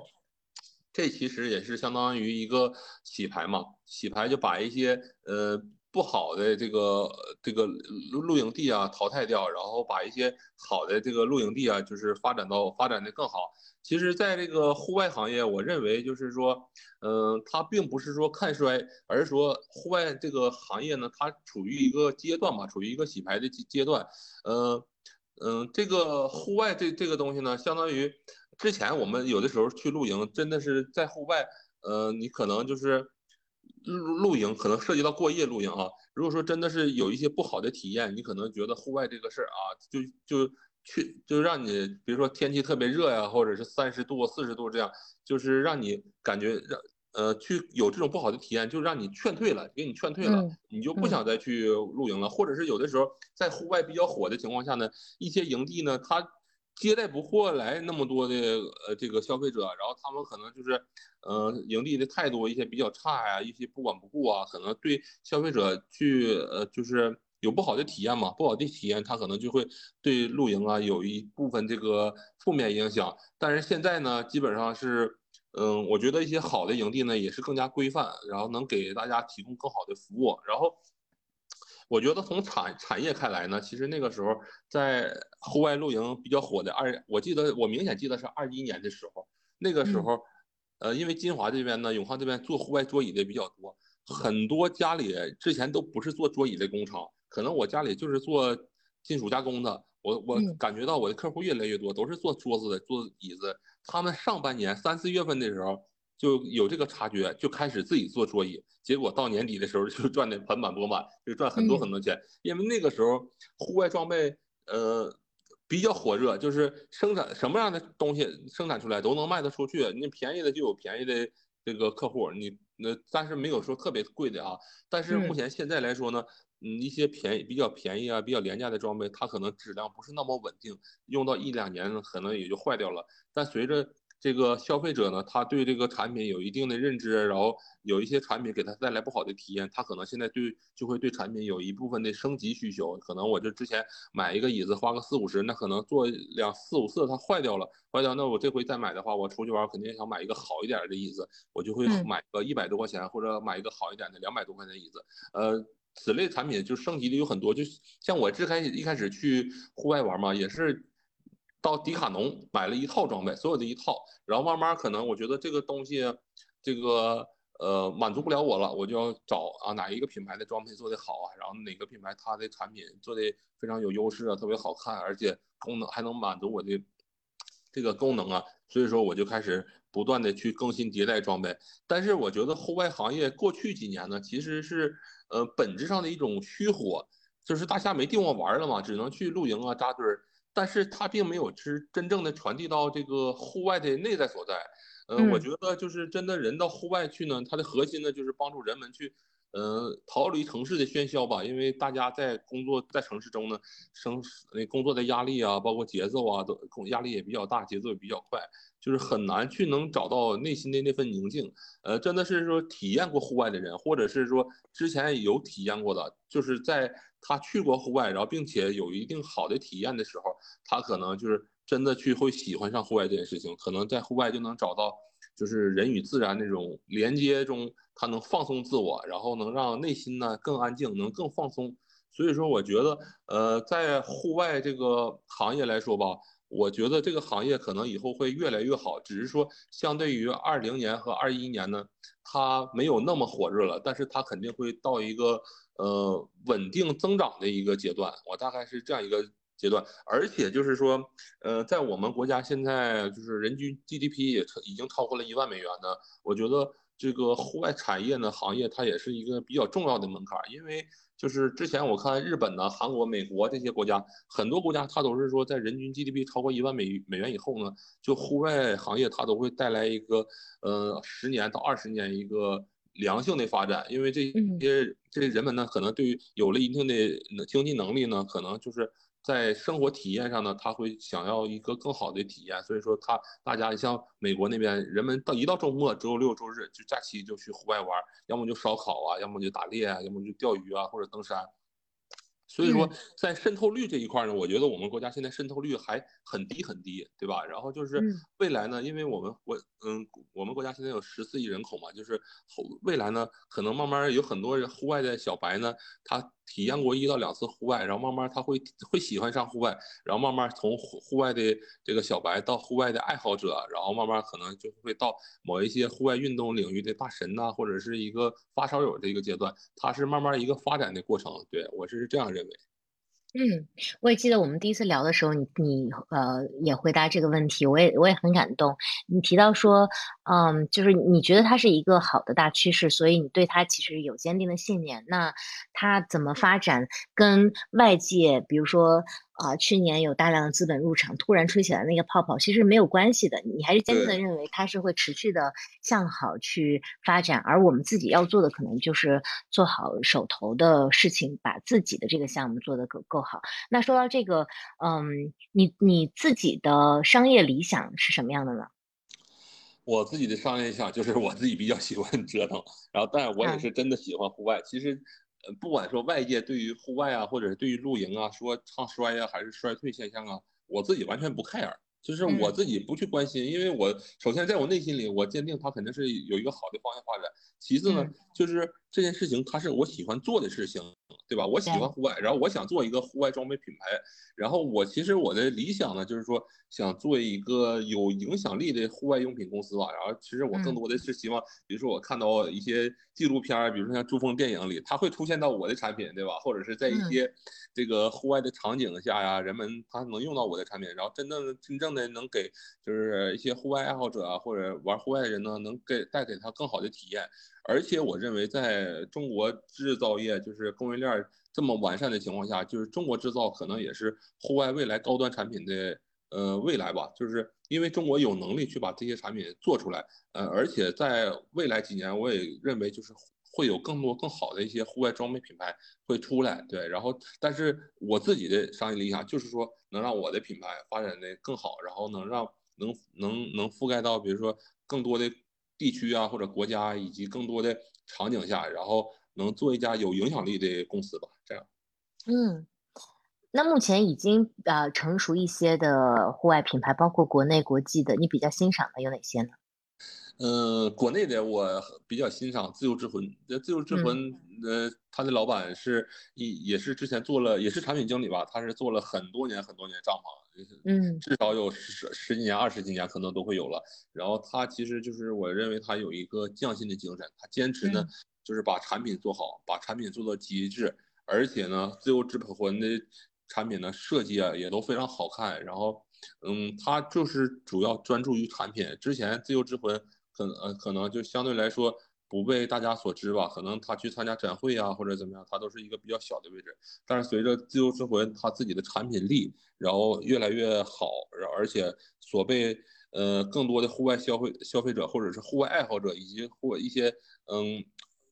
这其实也是相当于一个洗牌嘛，洗牌就把一些呃。不好的这个这个露露营地啊淘汰掉，然后把一些好的这个露营地啊，就是发展到发展的更好。其实，在这个户外行业，我认为就是说，嗯，它并不是说看衰，而是说户外这个行业呢，它处于一个阶段吧，处于一个洗牌的阶阶段。嗯嗯，这个户外这这个东西呢，相当于之前我们有的时候去露营，真的是在户外，嗯，你可能就是。露露营可能涉及到过夜露营啊。如果说真的是有一些不好的体验，你可能觉得户外这个事儿啊，就就去就让你，比如说天气特别热呀，或者是三十度、四十度这样，就是让你感觉让呃去有这种不好的体验，就让你劝退了，给你劝退了，你就不想再去露营了。或者是有的时候在户外比较火的情况下呢，一些营地呢，它。接待不过来那么多的呃这个消费者，然后他们可能就是，呃营地的态度一些比较差呀，一些不管不顾啊，可能对消费者去呃就是有不好的体验嘛，不好的体验他可能就会对露营啊有一部分这个负面影响。但是现在呢，基本上是，嗯，我觉得一些好的营地呢也是更加规范，然后能给大家提供更好的服务，然后。我觉得从产产业看来呢，其实那个时候在户外露营比较火的二，我记得我明显记得是二一年的时候，那个时候，呃，因为金华这边呢，永康这边做户外桌椅的比较多，很多家里之前都不是做桌椅的工厂，可能我家里就是做金属加工的，我我感觉到我的客户越来越多，都是做桌子的、做椅子，他们上半年三四月份的时候。就有这个察觉，就开始自己做桌椅，结果到年底的时候就赚的盆满钵满，就赚很多很多钱。因为那个时候户外装备呃比较火热，就是生产什么样的东西生产出来都能卖得出去。你便宜的就有便宜的这个客户，你那但是没有说特别贵的啊。但是目前现在来说呢，嗯，一些便宜比较便宜啊，比较廉价的装备，它可能质量不是那么稳定，用到一两年可能也就坏掉了。但随着这个消费者呢，他对这个产品有一定的认知，然后有一些产品给他带来不好的体验，他可能现在对就会对产品有一部分的升级需求。可能我就之前买一个椅子花个四五十，那可能坐两四五次它坏掉了，坏掉那我这回再买的话，我出去玩肯定想买一个好一点的椅子，我就会买个一百多块钱或者买一个好一点的两百多块钱椅子。呃，此类产品就升级的有很多，就像我最开始一开始去户外玩嘛，也是。到迪卡侬买了一套装备，所有的一套，然后慢慢可能我觉得这个东西，这个呃满足不了我了，我就要找啊哪一个品牌的装备做的好啊，然后哪个品牌它的产品做的非常有优势啊，特别好看，而且功能还能满足我的这个功能啊，所以说我就开始不断的去更新迭代装备。但是我觉得户外行业过去几年呢，其实是呃本质上的一种虚火，就是大家没地方玩了嘛，只能去露营啊扎堆儿。但是它并没有是真正的传递到这个户外的内在所在，呃，我觉得就是真的人到户外去呢，它的核心呢就是帮助人们去，呃，逃离城市的喧嚣吧，因为大家在工作在城市中呢，生那工作的压力啊，包括节奏啊，都压力也比较大，节奏也比较快。就是很难去能找到内心的那份宁静，呃，真的是说体验过户外的人，或者是说之前有体验过的，就是在他去过户外，然后并且有一定好的体验的时候，他可能就是真的去会喜欢上户外这件事情，可能在户外就能找到就是人与自然那种连接中，他能放松自我，然后能让内心呢更安静，能更放松。所以说，我觉得，呃，在户外这个行业来说吧。我觉得这个行业可能以后会越来越好，只是说相对于二零年和二一年呢，它没有那么火热了，但是它肯定会到一个呃稳定增长的一个阶段。我大概是这样一个阶段，而且就是说，呃，在我们国家现在就是人均 GDP 也已经超过了一万美元呢，我觉得这个户外产业呢行业它也是一个比较重要的门槛，因为。就是之前我看日本呢、韩国、美国这些国家，很多国家它都是说在人均 GDP 超过一万美美元以后呢，就户外行业它都会带来一个呃十年到二十年一个良性的发展，因为这些这些人们呢，可能对于有了一定的经济能力呢，可能就是。在生活体验上呢，他会想要一个更好的体验，所以说他大家像美国那边，人们到一到周末、周六、周日就假期就去户外玩，要么就烧烤啊，要么就打猎啊，要么就钓鱼啊，或者登山。所以说，在渗透率这一块呢，我觉得我们国家现在渗透率还很低很低，对吧？然后就是未来呢，因为我们国嗯，我们国家现在有十四亿人口嘛，就是后未来呢，可能慢慢有很多户外的小白呢，他体验过一到两次户外，然后慢慢他会会喜欢上户外，然后慢慢从户户外的这个小白到户外的爱好者，然后慢慢可能就会到某一些户外运动领域的大神呐，或者是一个发烧友的一个阶段，它是慢慢一个发展的过程。对我是这样认。嗯，我也记得我们第一次聊的时候，你你呃也回答这个问题，我也我也很感动。你提到说，嗯，就是你觉得它是一个好的大趋势，所以你对它其实有坚定的信念。那它怎么发展，跟外界，比如说啊，去年有大量的资本入场，突然吹起来那个泡泡，其实没有关系的。你还是坚定的认为它是会持续的向好去发展。而我们自己要做的，可能就是做好手头的事情，把自己的这个项目做得够够好。那说到这个，嗯，你你自己的商业理想是什么样的呢？我自己的商业理想就是我自己比较喜欢折腾，然后，但我也是真的喜欢户外。其实，呃，不管说外界对于户外啊，或者是对于露营啊，说唱衰啊，还是衰退现象啊，我自己完全不 care。就是我自己不去关心，因为我首先在我内心里，我坚定它肯定是有一个好的方向发展。其次呢，就是这件事情它是我喜欢做的事情，对吧？我喜欢户外，然后我想做一个户外装备品牌，然后我其实我的理想呢，就是说想做一个有影响力的户外用品公司吧。然后其实我更多的是希望，比如说我看到一些纪录片，比如说像珠峰电影里，它会出现到我的产品，对吧？或者是在一些这个户外的场景下呀，人们他能用到我的产品，然后真正真正的能给就是一些户外爱好者啊，或者玩户外的人呢，能给带给他更好的体验。而且我认为，在中国制造业就是供应链这么完善的情况下，就是中国制造可能也是户外未来高端产品的呃未来吧。就是因为中国有能力去把这些产品做出来，呃，而且在未来几年，我也认为就是会有更多更好的一些户外装备品牌会出来。对，然后但是我自己的商业理想就是说，能让我的品牌发展的更好，然后能让能能能覆盖到比如说更多的。地区啊，或者国家以及更多的场景下，然后能做一家有影响力的公司吧。这样，嗯，那目前已经呃成熟一些的户外品牌，包括国内、国际的，你比较欣赏的有哪些呢？呃，国内的我比较欣赏自由之魂。自由之魂，呃，他的老板是也也是之前做了，也是产品经理吧，他是做了很多年很多年帐篷。嗯，至少有十十几年、二十几年，可能都会有了。然后他其实就是我认为他有一个匠心的精神，他坚持呢，就是把产品做好，把产品做到极致。而且呢，自由之魂的产品呢设计啊也都非常好看。然后，嗯，他就是主要专注于产品。之前自由之魂可呃可能就相对来说。不被大家所知吧？可能他去参加展会啊，或者怎么样，他都是一个比较小的位置。但是随着自由之魂他自己的产品力，然后越来越好，然后而且所被呃更多的户外消费消费者或者是户外爱好者以及或一些嗯，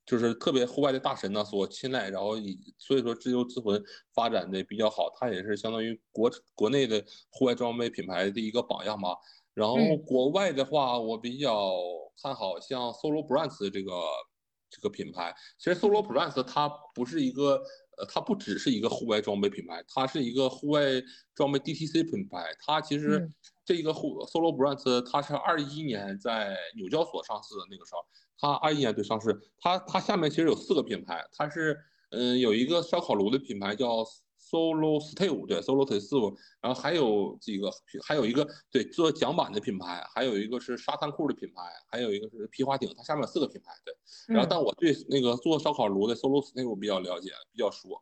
就是特别户外的大神呢所青睐，然后以所以说自由之魂发展的比较好，它也是相当于国国内的户外装备品牌的一个榜样吧。然后国外的话，我比较看好像 Solo Brands 这个这个品牌。其实 Solo Brands 它不是一个，呃，它不只是一个户外装备品牌，它是一个户外装备 DTC 品牌。它其实这一个户 Solo Brands 它是二一年在纽交所上市的那个时候，它二一年对上市。它它下面其实有四个品牌，它是嗯有一个烧烤炉的品牌叫。Solo Steve 对，Solo Steve，然后还有几个，还有一个对做桨板的品牌，还有一个是沙滩裤的品牌，还有一个是皮划艇，它下面有四个品牌对。然后，但我对那个做烧烤炉的 Solo Steve 比较了解，比较熟。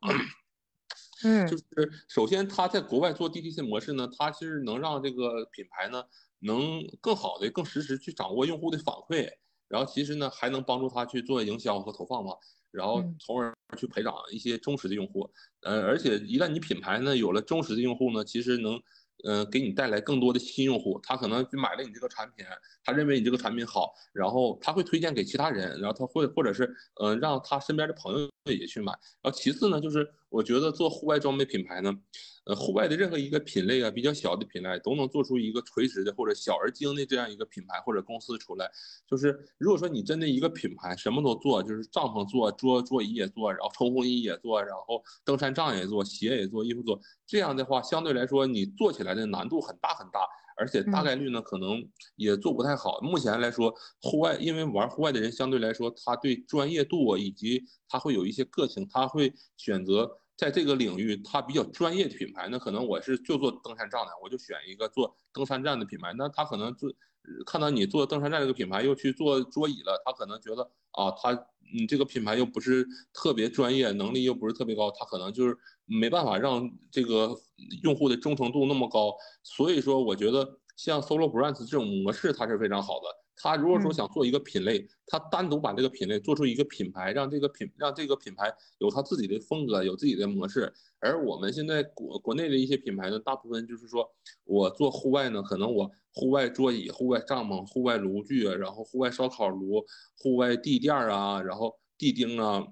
嗯，就是首先他在国外做 DTC 模式呢，它其实能让这个品牌呢能更好的、更实时去掌握用户的反馈，然后其实呢还能帮助他去做营销和投放嘛。然后从而去培养一些忠实的用户，呃，而且一旦你品牌呢有了忠实的用户呢，其实能，呃，给你带来更多的新用户。他可能就买了你这个产品，他认为你这个产品好，然后他会推荐给其他人，然后他会或者是，呃，让他身边的朋友也去买。然后其次呢，就是我觉得做户外装备品牌呢。呃，户外的任何一个品类啊，比较小的品类都能做出一个垂直的或者小而精的这样一个品牌或者公司出来。就是如果说你真的一个品牌什么都做，就是帐篷做，桌桌椅也做，然后冲锋衣也做，然后登山杖也做，鞋也做，衣服做，这样的话相对来说你做起来的难度很大很大，而且大概率呢可能也做不太好。目前来说，户外因为玩户外的人相对来说他对专业度以及他会有一些个性，他会选择。在这个领域，它比较专业的品牌，那可能我是就做登山杖的，我就选一个做登山杖的品牌。那他可能做看到你做登山杖这个品牌，又去做桌椅了，他可能觉得啊，他你这个品牌又不是特别专业，能力又不是特别高，他可能就是没办法让这个用户的忠诚度那么高。所以说，我觉得像 Solo Brands 这种模式，它是非常好的。他如果说想做一个品类，他单独把这个品类做出一个品牌，让这个品让这个品牌有他自己的风格，有自己的模式。而我们现在国国内的一些品牌呢，大部分就是说我做户外呢，可能我户外桌椅、户外帐篷、户外炉具，然后户外烧烤炉、户外地垫啊，然后地钉啊。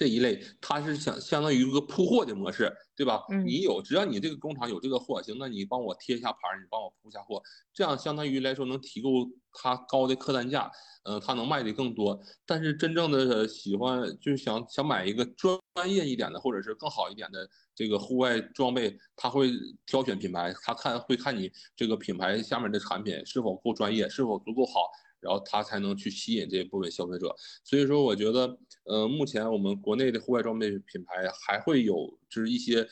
这一类，它是相相当于一个铺货的模式，对吧？嗯，你有，只要你这个工厂有这个货，行，那你帮我贴一下牌，你帮我铺下货，这样相当于来说能提供它高的客单价，嗯，它能卖的更多。但是真正的喜欢就是想想买一个专业一点的，或者是更好一点的这个户外装备，他会挑选品牌，他看会看你这个品牌下面的产品是否够专业，是否足够好。然后他才能去吸引这部分消费者，所以说我觉得，呃，目前我们国内的户外装备品牌还会有就是一些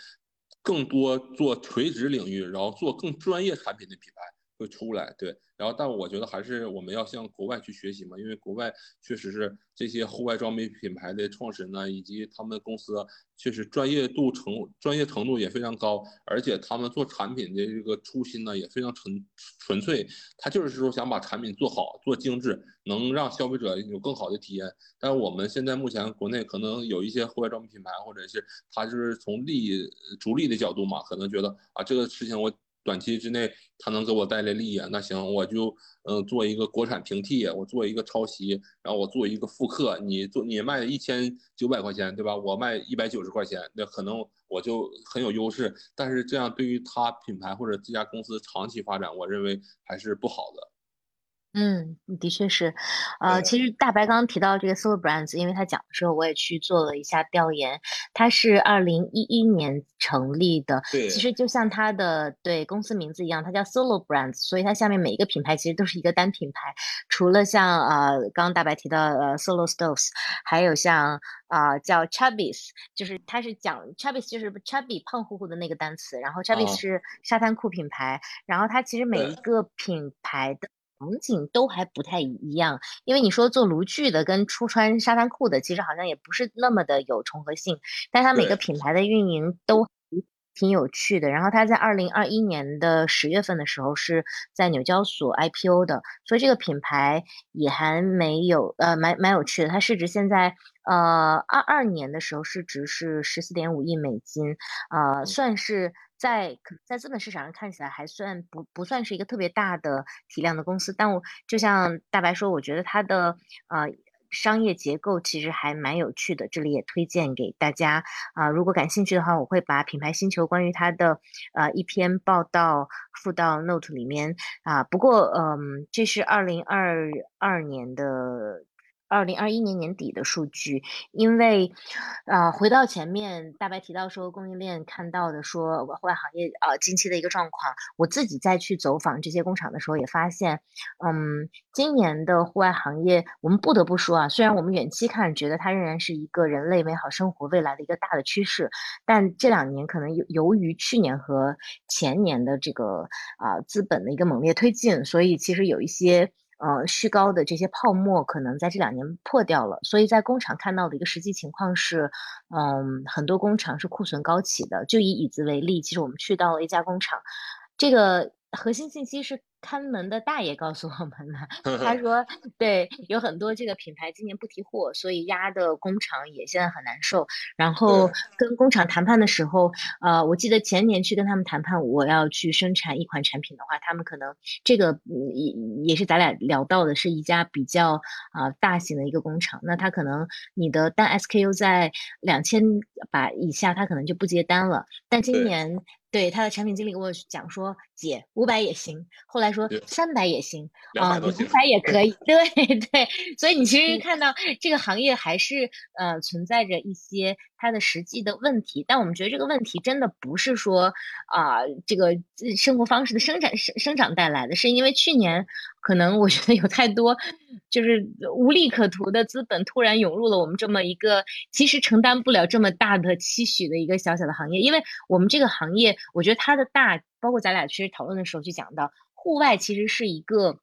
更多做垂直领域，然后做更专业产品的品牌会出来，对。然后，但我觉得还是我们要向国外去学习嘛，因为国外确实是这些户外装备品牌的创始人呢，以及他们公司确实专业度程专业程度也非常高，而且他们做产品的这个初心呢也非常纯纯粹，他就是说想把产品做好做精致，能让消费者有更好的体验。但我们现在目前国内可能有一些户外装备品牌，或者是他就是从利益逐利的角度嘛，可能觉得啊这个事情我。短期之内，它能给我带来利益，那行，我就嗯做一个国产平替，我做一个抄袭，然后我做一个复刻。你做你卖一千九百块钱，对吧？我卖一百九十块钱，那可能我就很有优势。但是这样对于他品牌或者这家公司长期发展，我认为还是不好的。嗯，的确是，呃，其实大白刚刚提到这个 Solo Brands，因为他讲的时候，我也去做了一下调研。它是二零一一年成立的，对，其实就像它的对公司名字一样，它叫 Solo Brands，所以它下面每一个品牌其实都是一个单品牌。除了像呃刚刚大白提到呃 Solo Stoves，还有像啊叫 Chubbies，就是它是讲 Chubbies 就是 Chubby 胖乎乎的那个单词，然后 Chubbies 是沙滩裤品牌，然后它其实每一个品牌的。场景都还不太一样，因为你说做炉具的跟出穿沙滩裤的，其实好像也不是那么的有重合性。但它每个品牌的运营都挺有趣的。然后它在二零二一年的十月份的时候是在纽交所 IPO 的，所以这个品牌也还没有呃蛮蛮有趣的。它市值现在呃二二年的时候市值是十四点五亿美金，呃算是。在在资本市场上看起来还算不不算是一个特别大的体量的公司，但我就像大白说，我觉得它的呃商业结构其实还蛮有趣的，这里也推荐给大家啊，如果感兴趣的话，我会把品牌星球关于它的呃一篇报道附到 note 里面啊。不过嗯，这是二零二二年的。二零二一年年底的数据，因为，呃，回到前面，大白提到说供应链看到的说户外行业呃近期的一个状况，我自己再去走访这些工厂的时候也发现，嗯，今年的户外行业，我们不得不说啊，虽然我们远期看觉得它仍然是一个人类美好生活未来的一个大的趋势，但这两年可能由由于去年和前年的这个啊资本的一个猛烈推进，所以其实有一些。呃，虚高的这些泡沫可能在这两年破掉了，所以在工厂看到的一个实际情况是，嗯，很多工厂是库存高企的。就以椅子为例，其实我们去到了一家工厂，这个核心信息是。看门的大爷告诉我们了，他 说：“对，有很多这个品牌今年不提货，所以压的工厂也现在很难受。然后跟工厂谈判的时候，呃，我记得前年去跟他们谈判，我要去生产一款产品的话，他们可能这个也也是咱俩聊到的，是一家比较啊大型的一个工厂。那他可能你的单 SKU 在两千把以下，他可能就不接单了。但今年。”对他的产品经理跟我讲说，姐五百也行，后来说三百也行啊，五百也可以。对 对，所以你其实看到这个行业还是呃存在着一些它的实际的问题，但我们觉得这个问题真的不是说啊这个生活方式的生产生生长带来的，是因为去年。可能我觉得有太多，就是无利可图的资本突然涌入了我们这么一个其实承担不了这么大的期许的一个小小的行业，因为我们这个行业，我觉得它的大，包括咱俩其实讨论的时候就讲到，户外其实是一个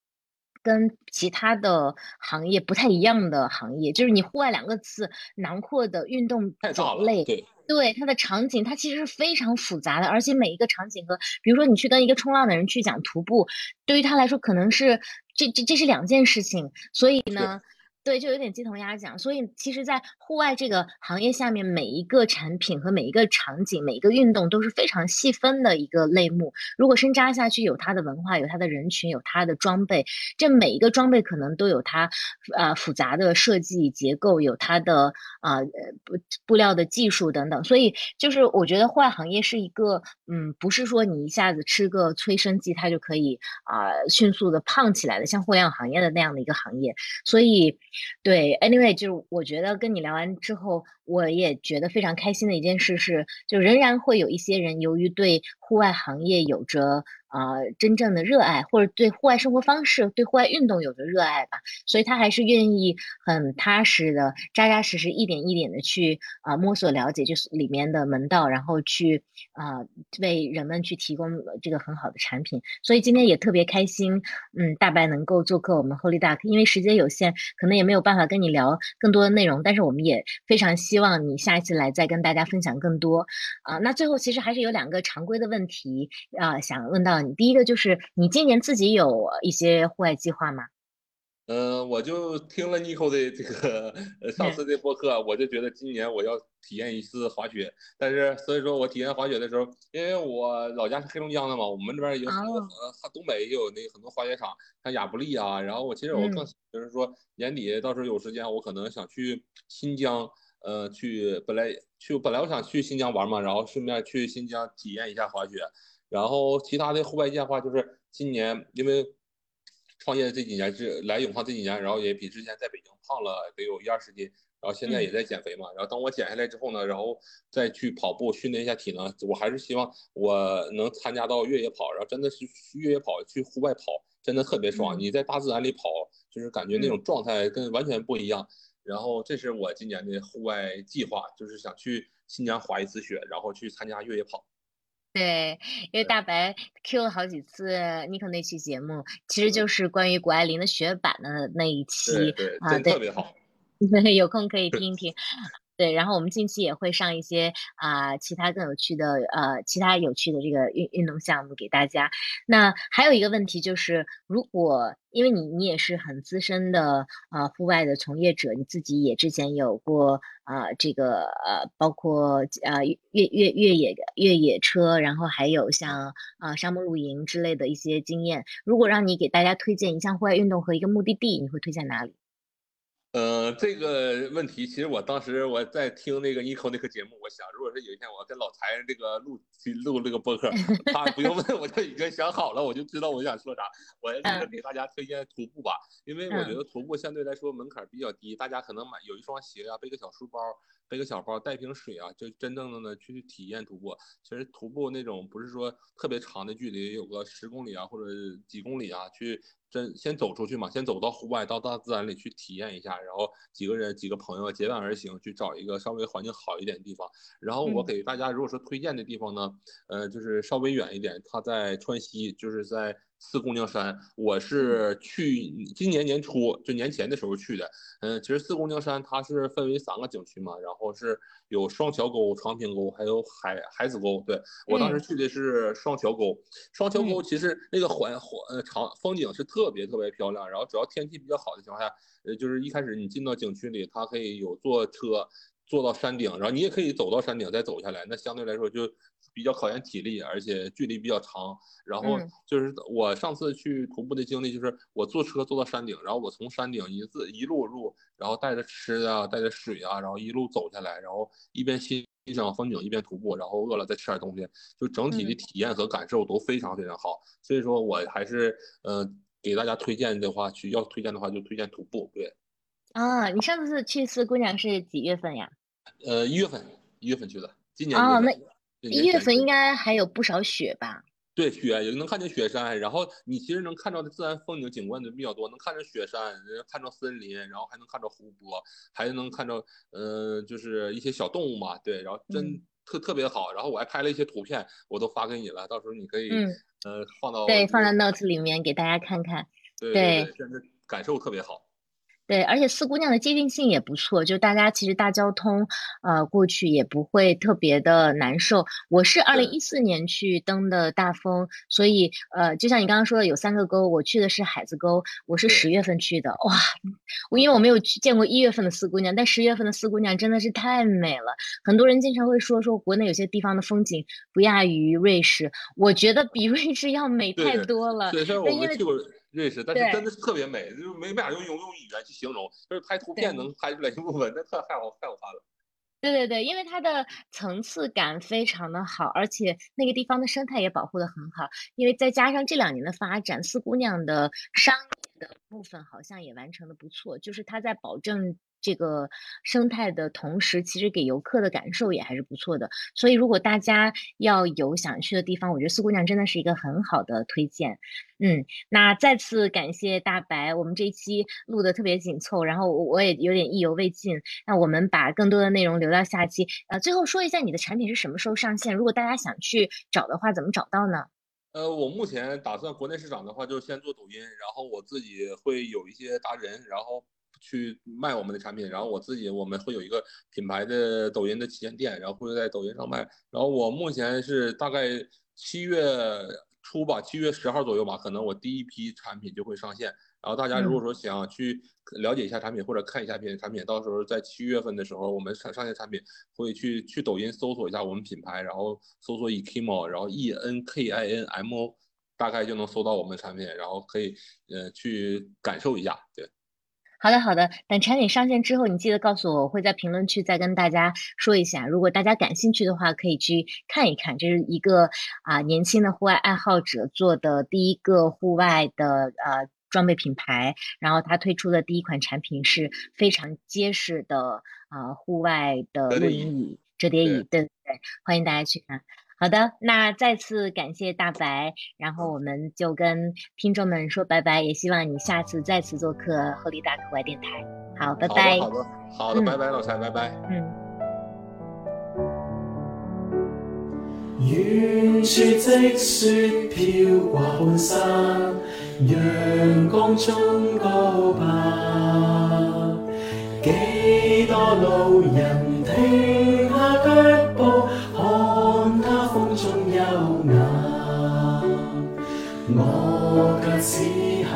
跟其他的行业不太一样的行业，就是你户外两个字囊括的运动种类。对它的场景，它其实是非常复杂的，而且每一个场景和，比如说你去跟一个冲浪的人去讲徒步，对于他来说可能是这这这是两件事情，所以呢。对，就有点鸡同鸭讲。所以，其实，在户外这个行业下面，每一个产品和每一个场景、每一个运动都是非常细分的一个类目。如果深扎下去，有它的文化，有它的人群，有它的装备。这每一个装备可能都有它，呃，复杂的设计结构，有它的啊布布料的技术等等。所以，就是我觉得户外行业是一个，嗯，不是说你一下子吃个催生剂，它就可以啊迅速的胖起来的，像互联网行业的那样的一个行业。所以。对，anyway，就是我觉得跟你聊完之后，我也觉得非常开心的一件事是，就仍然会有一些人由于对户外行业有着。啊，真正的热爱或者对户外生活方式、对户外运动有着热爱吧，所以他还是愿意很踏实的、扎扎实实、一点一点的去啊摸索了解，就是里面的门道，然后去啊为人们去提供这个很好的产品。所以今天也特别开心，嗯，大白能够做客我们 Holy Duck，因为时间有限，可能也没有办法跟你聊更多的内容，但是我们也非常希望你下一次来再跟大家分享更多。啊，那最后其实还是有两个常规的问题啊，想问到。第一个就是你今年自己有一些户外计划吗？嗯，我就听了 Nico 的这个上次的播客，我就觉得今年我要体验一次滑雪。但是所以说我体验滑雪的时候，因为我老家是黑龙江的嘛，我们这边有很多呃东北也有那很多滑雪场，像亚布力啊。然后我其实我更就是说年底到时候有时间，我可能想去新疆，呃，去本来去本来我想去新疆玩嘛，然后顺便去新疆体验一下滑雪。然后其他的户外计划就是今年，因为创业这几年是来永康这几年，然后也比之前在北京胖了得有一二十斤，然后现在也在减肥嘛。然后等我减下来之后呢，然后再去跑步训练一下体能。我还是希望我能参加到越野跑，然后真的是越野跑去户外跑，真的特别爽。你在大自然里跑，就是感觉那种状态跟完全不一样。然后这是我今年的户外计划，就是想去新疆滑一次雪，然后去参加越野跑。对，因为大。白 Q 了好几次 Nico 那期节目，其实就是关于谷爱凌的雪板的那一期啊，对，特别好，有空可以听一听。对，然后我们近期也会上一些啊其他更有趣的呃其他有趣的这个运运动项目给大家。那还有一个问题就是，如果因为你你也是很资深的啊户外的从业者，你自己也之前有过啊这个呃包括啊越越越野越野车，然后还有像啊沙漠露营之类的一些经验。如果让你给大家推荐一项户外运动和一个目的地，你会推荐哪里？呃，这个问题其实我当时我在听那个 Nico 那个节目，我想，如果是有一天我跟老柴这个录录这个播客，他不用问我就已经想好了，我就知道我想说啥。我给大家推荐徒步吧，因为我觉得徒步相对来说门槛比较低，大家可能买有一双鞋啊，背个小书包，背个小包，带瓶水啊，就真正的呢去体验徒步。其实徒步那种不是说特别长的距离，有个十公里啊或者几公里啊去。先先走出去嘛，先走到户外，到大自然里去体验一下，然后几个人、几个朋友结伴而行，去找一个稍微环境好一点的地方。然后我给大家如果说推荐的地方呢，呃，就是稍微远一点，它在川西，就是在。四姑娘山，我是去今年年初就年前的时候去的。嗯，其实四姑娘山它是分为三个景区嘛，然后是有双桥沟、长坪沟，还有海海子沟。对我当时去的是双桥沟，双桥沟其实那个环环呃长风景是特别特别漂亮。然后只要天气比较好的情况下，呃，就是一开始你进到景区里，它可以有坐车坐到山顶，然后你也可以走到山顶再走下来，那相对来说就。比较考验体力，而且距离比较长。然后就是我上次去徒步的经历，就是我坐车坐到山顶，然后我从山顶一字一路路，然后带着吃的啊，带着水啊，然后一路走下来，然后一边欣赏风景一边徒步，然后饿了再吃点东西，就整体的体验和感受都非常非常好。所以说我还是呃给大家推荐的话，去要推荐的话就推荐徒步。对。啊，你上次去四姑娘是几月份呀？呃，一月份，一月份去的，今年。哦，那。一月份应该还有不少雪吧？对，雪也能看见雪山，然后你其实能看到的自然风景景观就比较多，能看着雪山，看着森林，然后还能看着湖泊，还能看着呃，就是一些小动物嘛。对，然后真特特别好。然后我还拍了一些图片，我都发给你了，到时候你可以呃放到对放在 notes 里面给大家看看。对对，真的感受特别好。对，而且四姑娘的接近性也不错，就大家其实大交通，呃，过去也不会特别的难受。我是二零一四年去登的大峰，所以呃，就像你刚刚说的，有三个沟，我去的是海子沟，我是十月份去的，哇，我因为我没有去见过一月份的四姑娘，但十月份的四姑娘真的是太美了。很多人经常会说说国内有些地方的风景不亚于瑞士，我觉得比瑞士要美太多了。对，虽然我没去过。瑞士，但是真的是特别美，就没没法用用用语言去形容，就是拍图片能拍出来一部分，那太太好太好看了。对对对，因为它的层次感非常的好，而且那个地方的生态也保护的很好。因为再加上这两年的发展，四姑娘的商业部分好像也完成的不错，就是它在保证。这个生态的同时，其实给游客的感受也还是不错的。所以，如果大家要有想去的地方，我觉得四姑娘真的是一个很好的推荐。嗯，那再次感谢大白，我们这一期录的特别紧凑，然后我也有点意犹未尽。那我们把更多的内容留到下期。呃，最后说一下你的产品是什么时候上线？如果大家想去找的话，怎么找到呢？呃，我目前打算国内市场的话，就先做抖音，然后我自己会有一些达人，然后。去卖我们的产品，然后我自己我们会有一个品牌的抖音的旗舰店，然后会在抖音上卖。然后我目前是大概七月初吧，七月十号左右吧，可能我第一批产品就会上线。然后大家如果说想去了解一下产品或者看一下别的产品，到时候在七月份的时候，我们上上线产品会去去抖音搜索一下我们品牌，然后搜索 Enkimo，然后 E N K I N M O，大概就能搜到我们产品，然后可以呃去感受一下，对。好的，好的。等产品上线之后，你记得告诉我，我会在评论区再跟大家说一下。如果大家感兴趣的话，可以去看一看。这是一个啊年轻的户外爱好者做的第一个户外的呃装备品牌，然后他推出的第一款产品是非常结实的啊户外的露营椅、折叠椅，对对对，欢迎大家去看。好的，那再次感谢大白，然后我们就跟听众们说拜拜，也希望你下次再次做客后力大课外电台。好，拜拜。好的，好的，拜拜，老蔡，拜拜。嗯。远处积雪飘挂半山，阳光中高白，几多路人停下脚步。看他风中优雅我却此刻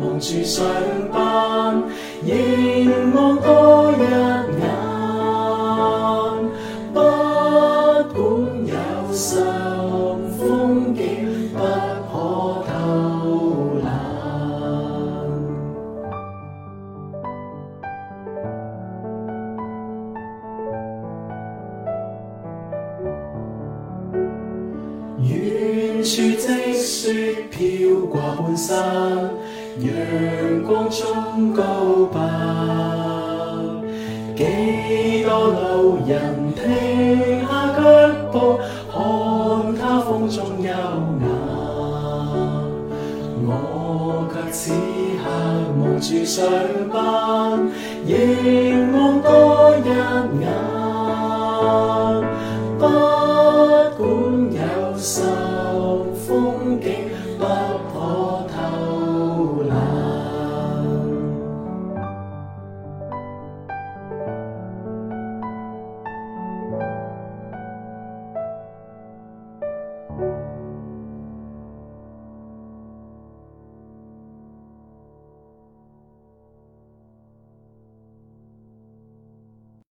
望住上班，凝望山阳光中告白几多路人停下脚步看他风中优雅我却此刻忙住上班凝望多一眼。不管有愁风景